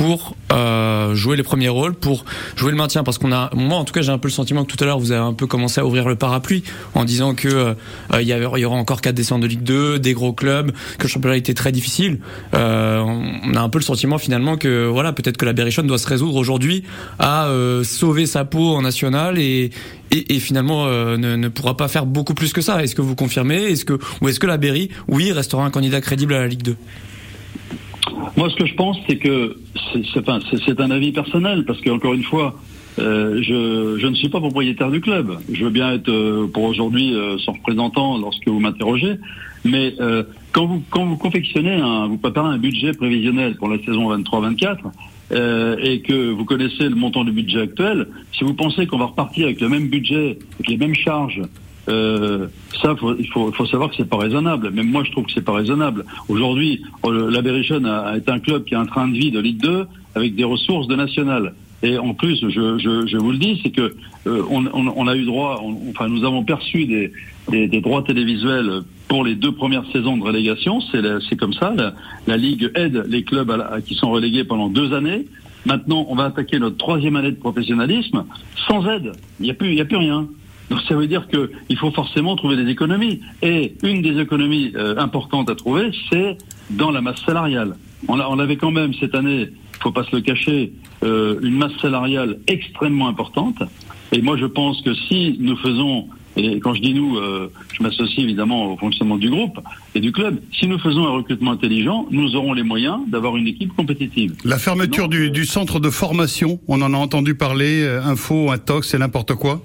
[SPEAKER 13] pour euh, jouer les premiers rôles, pour jouer le maintien. Parce qu'on a, moi en tout cas, j'ai un peu le sentiment que tout à l'heure vous avez un peu commencé à ouvrir le parapluie en disant que euh, il y, aura encore quatre descentes de Ligue 2, des gros clubs, que le championnat était très difficile. Euh, on a un peu le sentiment finalement que voilà, peut-être que la Berrichonne doit se résoudre aujourd'hui à euh, sauver sa peau en national et, et, et finalement euh, ne, ne pourra pas faire beaucoup plus que ça. Est-ce que vous confirmez? Est-ce que ou est-ce que la Berry, oui, restera un candidat crédible à la Ligue 2
[SPEAKER 10] Moi, ce que je pense, c'est que c'est- un avis personnel, parce que encore une fois, euh, je, ne suis pas propriétaire du club. Je veux bien être euh, pour aujourd'hui euh, son représentant lorsque vous m'interrogez, mais quand vous quand vous confectionnez, un, vous préparez un budget prévisionnel pour la saison 23-24. euh, et que vous connaissez le montant du budget actuel, si vous pensez qu'on va repartir avec le même budget, avec les mêmes charges, euh, ça, faut, il faut, faut savoir que c'est pas raisonnable. Même moi, je trouve que c'est pas raisonnable. Aujourd'hui, euh, la Berrichonne été un club qui a un train de vie de Ligue 2 avec des ressources de national. Et en plus, je, je, je vous le dis, c'est que euh, on, on, a eu droit, enfin, nous avons perçu des, des, des droits télévisuels pour les deux premières saisons de relégation. C'est comme ça. La, Ligue aide les clubs à à- qui sont relégués pendant deux années. Maintenant, on va attaquer notre troisième année de professionnalisme sans aide. Il n'y a plus, il y a plus rien. Donc ça veut dire qu'il faut forcément trouver des économies. Et une des économies euh, importantes à trouver, c'est dans la masse salariale. On, a- on avait quand même cette année, faut pas se le cacher, euh, une masse salariale extrêmement importante. Et moi, je pense que si nous faisons, et quand je dis nous, euh, je m'associe évidemment au fonctionnement du groupe et du club, si nous faisons un recrutement intelligent, nous aurons les moyens d'avoir une équipe compétitive.
[SPEAKER 9] La fermeture du, du centre de formation, on en a entendu parler, euh, info, intox, c'est n'importe quoi?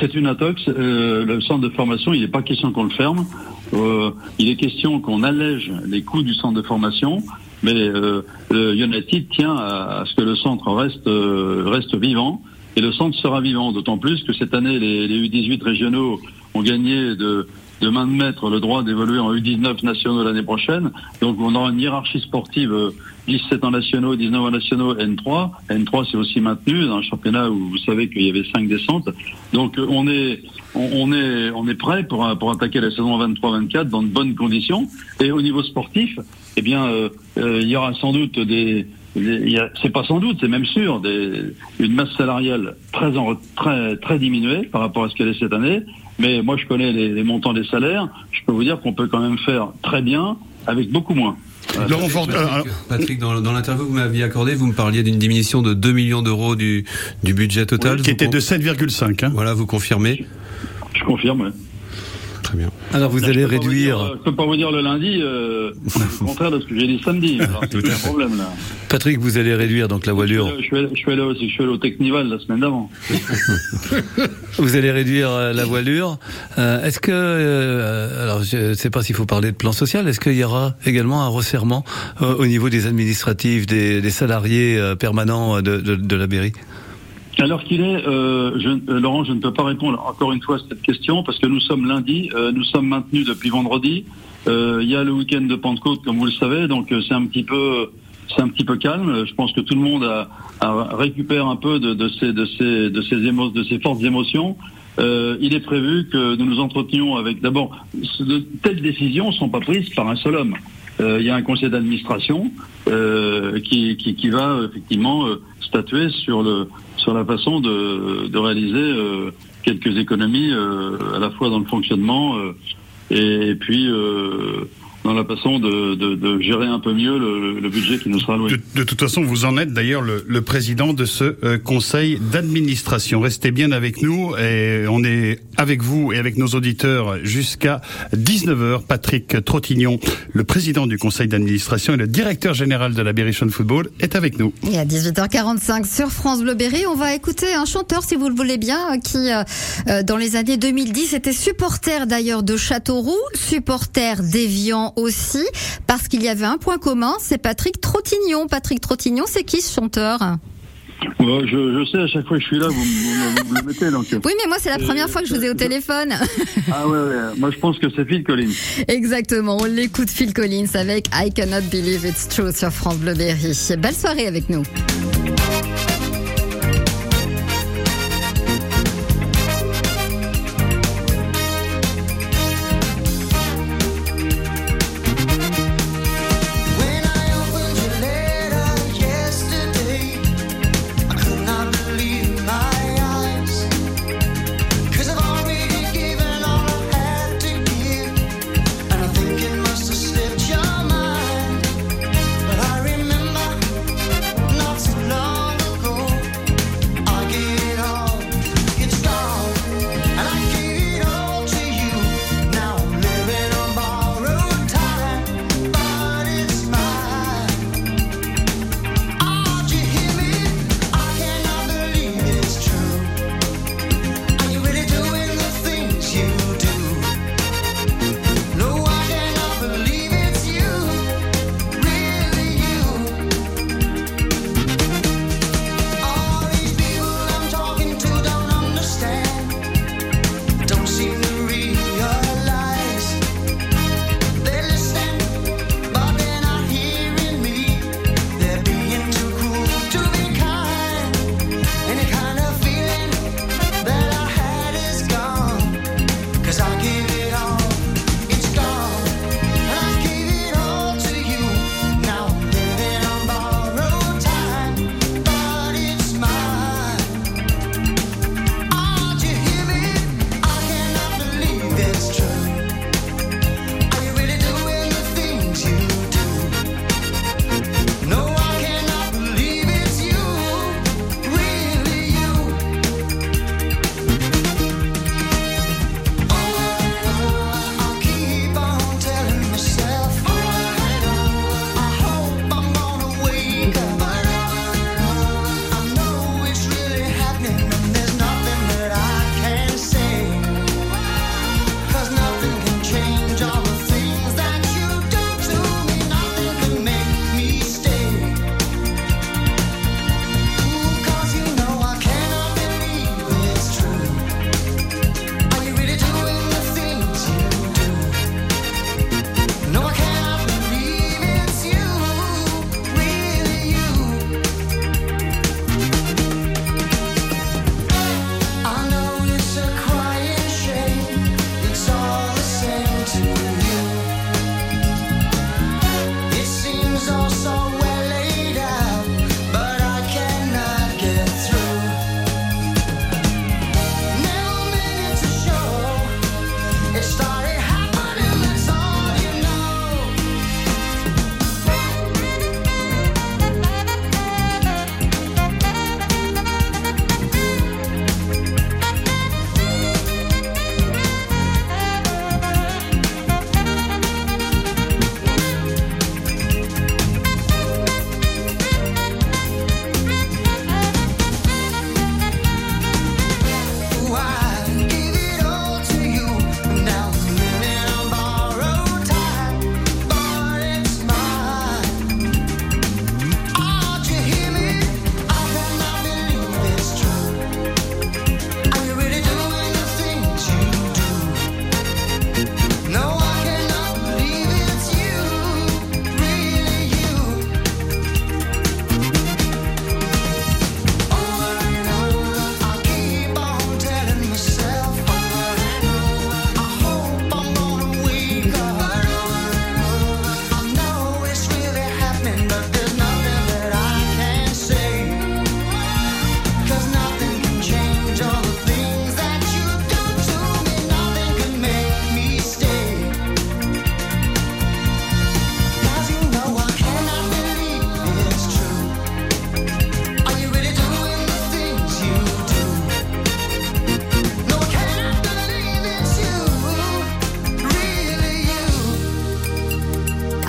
[SPEAKER 10] C'est une intox. euh, le centre de formation, il n'est pas question qu'on le ferme. Euh, il est question qu'on allège les coûts du centre de formation. Mais euh, le United tient à, à ce que le centre reste euh, reste vivant. Et le centre sera vivant, d'autant plus que cette année, les, les U18 régionaux ont gagné de, de main de maître le droit d'évoluer en U19 nationaux l'année prochaine. Donc on aura une hiérarchie sportive euh, 17 ans nationaux, 19 ans nationaux, N3. N3 c'est aussi maintenu dans un championnat où vous savez qu'il y avait cinq descentes. Donc euh, on est on, est on est prêt pour pour attaquer la saison 23-24 dans de bonnes conditions. Et au niveau sportif, eh bien euh, euh, il y aura sans doute des c'est pas sans doute, c'est même sûr, des, une masse salariale très, en, très, très diminuée par rapport à ce qu'elle est cette année. Mais moi, je connais les, les montants des salaires. Je peux vous dire qu'on peut quand même faire très bien avec beaucoup moins. Voilà.
[SPEAKER 9] Laurent
[SPEAKER 17] Patrick,
[SPEAKER 9] alors-
[SPEAKER 17] Patrick, dans, dans l'interview que vous m'aviez accordée, vous me parliez d'une diminution de 2 millions d'euros du, du budget total.
[SPEAKER 9] Oui, qui était de 7,5. hein.
[SPEAKER 17] Voilà, vous confirmez
[SPEAKER 10] Je confirme. ouais.
[SPEAKER 17] Très bien.
[SPEAKER 11] Alors vous
[SPEAKER 10] Je
[SPEAKER 11] allez
[SPEAKER 10] peux pas vous
[SPEAKER 11] réduire.
[SPEAKER 10] dire, euh, Je peux pas vous dire le lundi, euh, le contraire de ce que j'ai dit samedi. Alors, C'est un problème là.
[SPEAKER 11] Patrick, vous allez réduire donc la voilure.
[SPEAKER 10] Je suis allé, je suis allé aussi, je suis allé au Technival la semaine d'avant.
[SPEAKER 11] Vous allez réduire euh, la voilure. Euh, est-ce que, euh, alors je ne sais pas s'il faut parler de plan social, est-ce qu'il y aura également un resserrement euh, au niveau des administratifs, des, des salariés euh, permanents de, de, de la mairie?
[SPEAKER 10] Alors qu'il est, euh, je, euh, Laurent, je ne peux pas répondre encore une fois à cette question parce que nous sommes lundi, euh, nous sommes maintenus depuis vendredi. Euh, Il y a le week-end de Pentecôte, comme vous le savez, donc euh, c'est un petit peu, c'est un petit peu calme. Je pense que tout le monde a, a récupère un peu de, de ces, de ces, de ces émo- de ces fortes émotions. Euh, il est prévu que nous nous entretenions avec. D'abord, de telles décisions sont pas prises par un seul homme. Euh, il y a un conseil d'administration euh, qui, qui, qui va effectivement euh, statuer sur le sur la façon de, de réaliser euh, quelques économies euh, à la fois dans le fonctionnement euh, et, puis dans la façon de, de, de gérer un peu mieux le, le budget qui nous sera alloué.
[SPEAKER 9] De, de toute façon, vous en êtes d'ailleurs le, le président de ce euh, conseil d'administration. Restez bien avec nous et on est avec vous et avec nos auditeurs jusqu'à 19h. Patrick Trottignon, le président du conseil d'administration et le directeur général de la Berrichon Football, est avec nous.
[SPEAKER 3] Et à 18h45 sur France Bleu Berry, on va écouter un chanteur, si vous le voulez bien, euh, qui, euh, euh, dans les années 2010, était supporter d'ailleurs de Châteauroux, supporter d'Evian aussi, parce qu'il y avait un point commun, c'est Patrick Trottignon. Patrick Trottignon, c'est qui ce chanteur?
[SPEAKER 10] Ouais, je, je sais, à chaque fois que je suis là, vous, vous, le mettez. Donc,
[SPEAKER 3] Oui, mais moi, c'est la première fois que je vous ai au téléphone.
[SPEAKER 10] ah ouais, ouais, moi je pense que c'est Phil Collins.
[SPEAKER 3] Exactement, on l'écoute Phil Collins avec I Cannot Believe It's True sur France Bleu Berry. Belle soirée avec nous.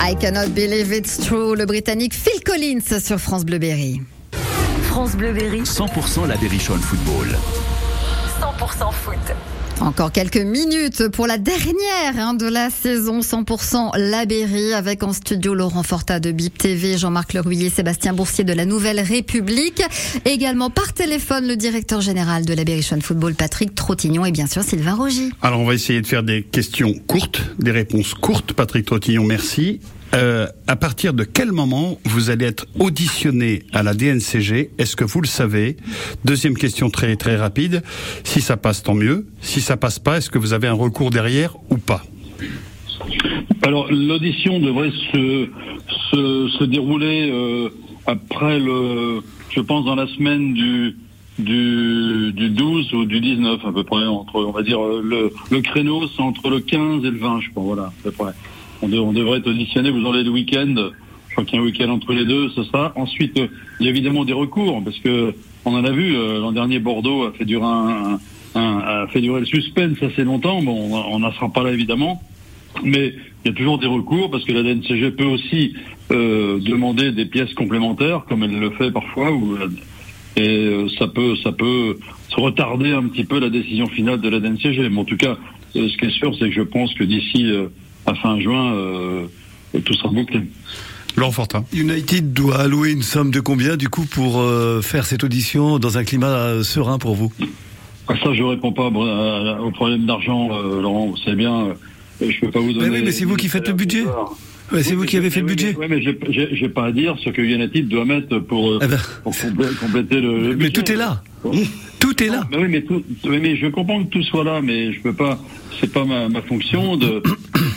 [SPEAKER 25] I
[SPEAKER 3] cannot believe it's true. Le Britannique Phil Collins sur France Bleu Berry.
[SPEAKER 1] France Bleu Berry.
[SPEAKER 2] 100% la Berrichonne Football.
[SPEAKER 1] 100% foot.
[SPEAKER 3] Encore quelques minutes pour la dernière hein, de la saison 100% La Berry avec en studio Laurent Forta de BIP TV, Jean-Marc Leruyer, Sébastien Boursier de la Nouvelle République. Également par téléphone le directeur général de la Football Patrick Trottignon et bien sûr Sylvain Rogy.
[SPEAKER 9] Alors on va essayer de faire des questions courtes, des réponses courtes. Patrick Trottignon, merci. Euh, à partir de quel moment vous allez être auditionné à la DNCG Est-ce que vous le savez? Deuxième question très très rapide. Si ça passe, tant mieux. Si ça passe pas, est-ce que vous avez un recours derrière ou pas?
[SPEAKER 10] Alors l'audition devrait se, se, se dérouler euh, après le, je pense dans la semaine du du, du 12 ou du 19 à peu près entre on va dire euh, le, le créneau c'est entre le 15 et le 20 je crois voilà à peu près. On, on devrait être auditionné vous aurez le week-end. Je crois qu'il y a un week-end entre les deux ce sera. Ensuite euh, il y a évidemment des recours parce que on en a vu euh, l'an dernier Bordeaux a fait durer un, un- a fait durer le suspense assez longtemps. Bon on n'en sera pas là évidemment. Mais il y a toujours des recours parce que la DNCG peut aussi euh, demander des pièces complémentaires, comme elle le fait parfois, ou, euh, et ça peut ça peut retarder un petit peu la décision finale de la DNCG. Mais en tout cas, ce qui est sûr, c'est que je pense que d'ici à fin juin, euh, tout sera bouclé.
[SPEAKER 9] Laurent Fortin.
[SPEAKER 11] United doit allouer une somme de combien du coup pour euh, faire cette audition dans un climat euh, serein pour vous?
[SPEAKER 10] Ah, Ça, je réponds pas à- au problème d'argent, euh, Laurent. Vous savez bien, euh, je peux pas vous donner.
[SPEAKER 11] oui, mais c'est vous qui faites le budget. Ouais, c'est vous qui avez fait le budget.
[SPEAKER 10] Oui, mais j'ai- pas à dire ce que United doit mettre pour, pour complé- compléter le, le
[SPEAKER 11] Eh ben. Mais
[SPEAKER 10] budget.
[SPEAKER 11] tout est là. Tout est là.
[SPEAKER 10] Mais oui, mais, tout, oui, mais je comprends que tout soit là, mais je peux pas. C'est pas ma, ma fonction de,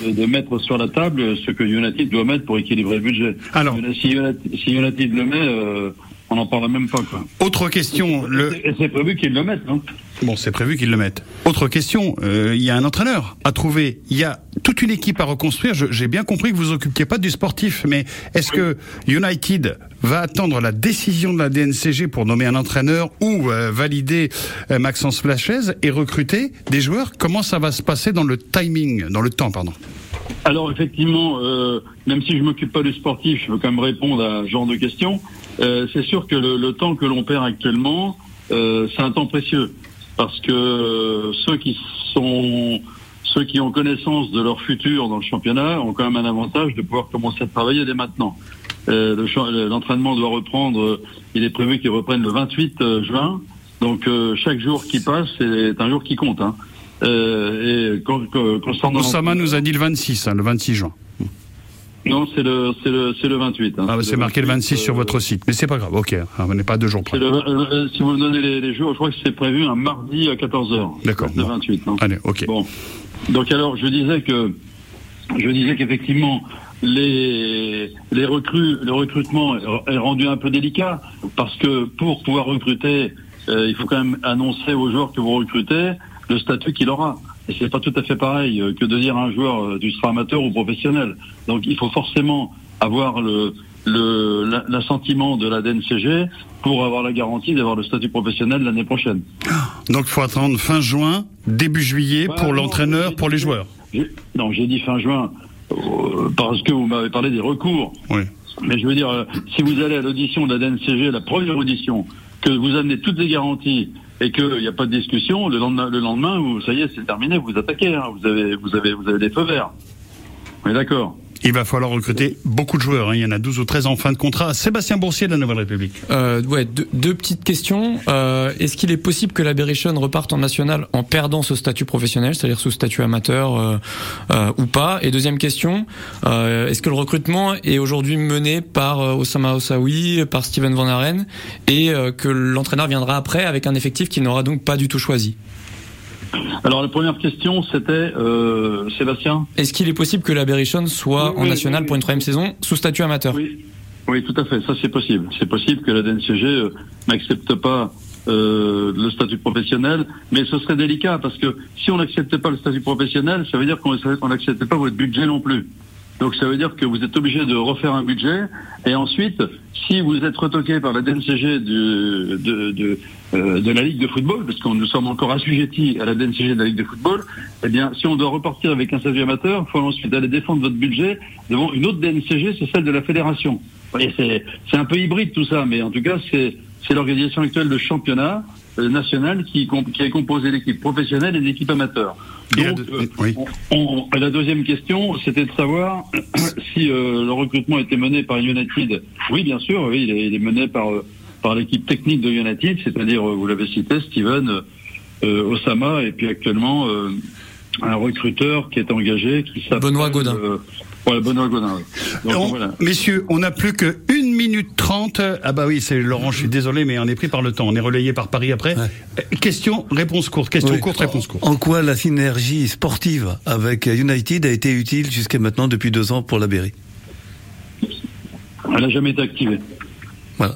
[SPEAKER 10] de, de mettre sur la table ce que United doit mettre pour équilibrer le budget.
[SPEAKER 9] Alors,
[SPEAKER 10] si United, si United le met, euh, on n'en parle même pas. Quoi.
[SPEAKER 9] Autre question. Le...
[SPEAKER 10] C'est prévu qu'ils le mettent. Hein.
[SPEAKER 9] Bon, c'est prévu qu'ils le mettent. Autre question. euh, Il y a un entraîneur à trouver. Il y a toute une équipe à reconstruire. J'ai bien compris que vous occupiez pas du sportif, mais est-ce que United va attendre la décision de la DNCG pour nommer un entraîneur ou euh, valider euh, Maxence Flachez et recruter des joueurs? Comment ça va se passer dans le timing, dans le temps, pardon?
[SPEAKER 10] Alors effectivement, euh, même si je m'occupe pas du sportif, je veux quand même répondre à ce genre de questions. Euh, c'est sûr que le, temps que l'on perd actuellement, euh, c'est un temps précieux, parce que ceux qui sont ceux qui ont connaissance de leur futur dans le championnat ont quand même un avantage de pouvoir commencer à travailler dès maintenant. L'entraînement doit reprendre, il est prévu qu'il reprenne le 28 euh, juin, donc chaque jour qui passe est un jour qui compte. Hein. Euh, et
[SPEAKER 9] Osama nous a dit le 26, hein, le 26 juin.
[SPEAKER 10] non, c'est le, c'est le, c'est le 28. hein.
[SPEAKER 9] Ah, bah, c'est marqué le 26
[SPEAKER 10] euh,
[SPEAKER 9] sur votre site, mais c'est pas grave. Ok, ah, on n'est pas deux jours près.
[SPEAKER 10] le- euh, si vous me donnez les, les jours, je crois que c'est prévu un mardi à 14h.
[SPEAKER 9] D'accord.
[SPEAKER 10] Le 28. hein.
[SPEAKER 9] Allez, ok.
[SPEAKER 10] Bon. Donc alors, je disais que, je disais qu'effectivement, les, les recrues, le recrutement est rendu un peu délicat parce que pour pouvoir recruter, euh, il faut quand même annoncer aux joueurs que vous recrutez le statut qu'il aura. Et c'est pas tout à fait pareil euh, que de dire à un joueur euh, tu seras amateur ou professionnel. Donc il faut forcément avoir le le- la- l'assentiment de la DNCG pour avoir la garantie d'avoir le statut professionnel l'année prochaine.
[SPEAKER 9] Donc il faut attendre fin juin, début juillet
[SPEAKER 10] Bah,
[SPEAKER 9] pour
[SPEAKER 10] non,
[SPEAKER 9] l'entraîneur, pour les joueurs.
[SPEAKER 10] J'ai- Non, j'ai dit fin juin euh, parce que vous m'avez parlé des recours.
[SPEAKER 9] Oui.
[SPEAKER 10] Mais je veux dire, euh, si vous allez à l'audition de la DNCG, la première audition, que vous amenez toutes les garanties et qu'il n'y a pas de discussion, le lendemain, le lendemain vous, ça y est, c'est terminé, vous attaquez, hein, vous avez, vous avez, vous avez des feux verts. On d'accord.
[SPEAKER 9] Il va falloir recruter beaucoup de joueurs. hein. Il y en a 12 ou 13 en fin de contrat. Sébastien Boursier de la Nouvelle République.
[SPEAKER 13] Euh, ouais, deux, deux petites questions. Euh, Est-ce qu'il est possible que la Berrichonne reparte en national en perdant ce statut professionnel, c'est-à-dire sous statut amateur euh, euh, ou pas? Et deuxième question, euh, est-ce que le recrutement est aujourd'hui mené par euh, Osama Ossaoui, par Steven Van Haren, et que l'entraîneur viendra après avec un effectif qu'il n'aura donc pas du tout choisi?
[SPEAKER 10] Alors la première question, c'était euh, Sébastien.
[SPEAKER 13] Est-ce qu'il est possible que la Berrichonne soit
[SPEAKER 10] Oui,
[SPEAKER 13] en
[SPEAKER 10] oui,
[SPEAKER 13] national
[SPEAKER 10] oui,
[SPEAKER 13] pour une troisième saison sous statut amateur?
[SPEAKER 10] Oui. Oui, tout à fait. Ça, c'est possible. C'est possible que la DNCG euh, n'accepte pas euh, le statut professionnel, mais ce serait délicat parce que si on n'acceptait pas le statut professionnel, ça veut dire qu'on on n'acceptait pas votre budget non plus. Donc ça veut dire que vous êtes obligé de refaire un budget. Et ensuite, si vous êtes retoqué par la DNCG de, de, euh, de la Ligue de football, parce que nous sommes encore assujettis à la DNCG de la Ligue de football, eh bien, si on doit repartir avec un statut amateur, il faut ensuite aller défendre votre budget devant une autre DNCG, c'est celle de la fédération. C'est un peu hybride tout ça, mais en tout cas, c'est l'organisation actuelle de championnat euh, national qui, qui est composée d'équipes professionnelles et d'équipes amateurs. Donc, euh, on- on- la deuxième question, c'était de savoir si euh, le recrutement était mené par United. Oui, bien sûr, oui, il est, il est mené par euh, par l'équipe technique de United, c'est-à-dire, vous l'avez cité, Steven Osama, et puis actuellement euh, un recruteur qui est engagé, qui s'appelle
[SPEAKER 13] Benoît Gaudin.
[SPEAKER 10] Euh, ouais, Benoît Godin. oui. Donc,
[SPEAKER 9] On-
[SPEAKER 10] voilà.
[SPEAKER 9] Messieurs, on n'a plus que 1 minute 30. Ah bah oui, c'est Laurent, je suis désolé, mais on est pris par le temps. On est relayé par Paris après. Euh, Question, réponse courte. Question
[SPEAKER 11] Oui.
[SPEAKER 9] courte, réponse courte.
[SPEAKER 11] En quoi la synergie sportive avec United a été utile jusqu'à maintenant depuis deux ans pour la Berry?
[SPEAKER 10] Elle n'a jamais été activée.
[SPEAKER 11] Voilà.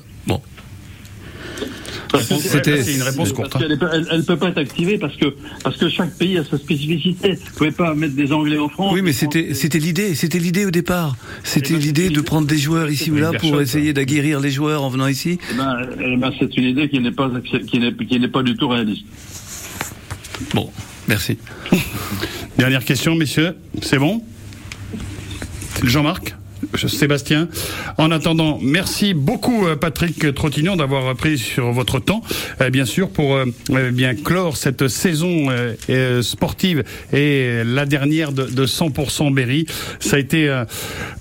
[SPEAKER 11] C'était-
[SPEAKER 10] c'est
[SPEAKER 11] une réponse courte, hein.
[SPEAKER 10] Elle, elle peut pas être activée parce que parce que chaque pays a sa spécificité. Vous pouvez pas mettre des Anglais en France.
[SPEAKER 11] Oui, mais c'était c'était l'idée, c'était l'idée au départ. C'était l'idée de prendre des joueurs ici ou là pour essayer d'aguerrir les joueurs en venant ici.
[SPEAKER 10] Eh ben, eh ben, c'est une idée qui n'est pas accep- qui n'est qui n'est pas du tout réaliste.
[SPEAKER 11] Bon, merci.
[SPEAKER 9] Dernière question, messieurs. C'est bon? Jean-Marc? Sébastien. En attendant, merci beaucoup euh, Patrick Trottignon d'avoir pris sur votre temps, euh, bien sûr, pour euh, bien clore cette saison sportive et la dernière de, de 100% Berry. Ça a été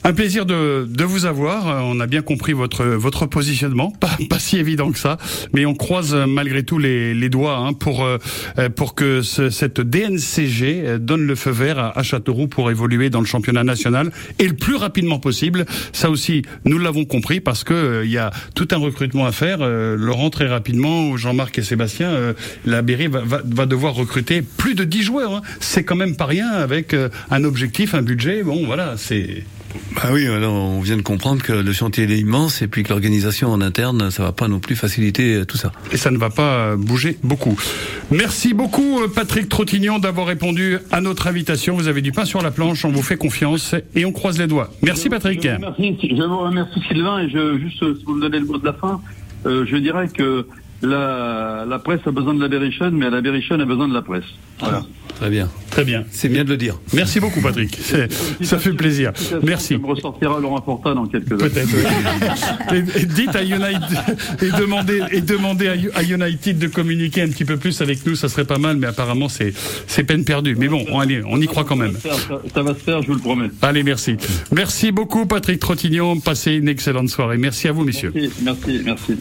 [SPEAKER 9] un plaisir de, vous avoir. On a bien compris votre positionnement, pas, si évident que ça, mais on croise malgré tout les, doigts hein, pour que ce- cette DNCG donne le feu vert à, à Châteauroux pour évoluer dans le championnat national et le plus rapidement possible. Ça aussi, nous l'avons compris parce que euh, il y a tout un recrutement à faire. Euh, Laurent très rapidement, Jean-Marc et Sébastien, euh, la Berry va, devoir recruter plus de 10 joueurs. hein. C'est quand même pas rien avec un objectif, un budget. Bon, voilà, c'est
[SPEAKER 11] Bah oui, alors on vient de comprendre que le chantier est immense et puis que l'organisation en interne, ça va pas non plus faciliter euh, tout ça.
[SPEAKER 9] et ça ne va pas euh, bouger beaucoup. Merci beaucoup euh, Patrick Trottignon d'avoir répondu à notre invitation. Vous avez du pain sur la planche, on vous fait confiance et on croise les doigts. Merci Patrick.
[SPEAKER 10] Je vous remercie, je vous remercie Sylvain et je juste si vous me donnez le mot de la fin, euh, je dirais que la, la presse a besoin de la Berrichon, mais la Berrichon a besoin de la presse. Voilà.
[SPEAKER 11] Très bien.
[SPEAKER 9] Très bien.
[SPEAKER 11] C'est bien de le dire.
[SPEAKER 9] Merci beaucoup Patrick. Ça fait plaisir. Merci.
[SPEAKER 10] Ça me ressortira Laurent Porta dans quelques heures.
[SPEAKER 9] Peut-être. et, et dites à United et demandez et demandez à, à United de communiquer un petit peu plus avec nous, ça serait pas mal, mais apparemment c'est c'est peine perdue. Mais bon, on, allez, on y croit quand même.
[SPEAKER 10] Ça, ça- ça va se faire, je vous le promets.
[SPEAKER 9] Allez, merci. Merci beaucoup Patrick Trottignon. Passez une excellente soirée. Merci à vous, messieurs.
[SPEAKER 10] Merci, merci, merci.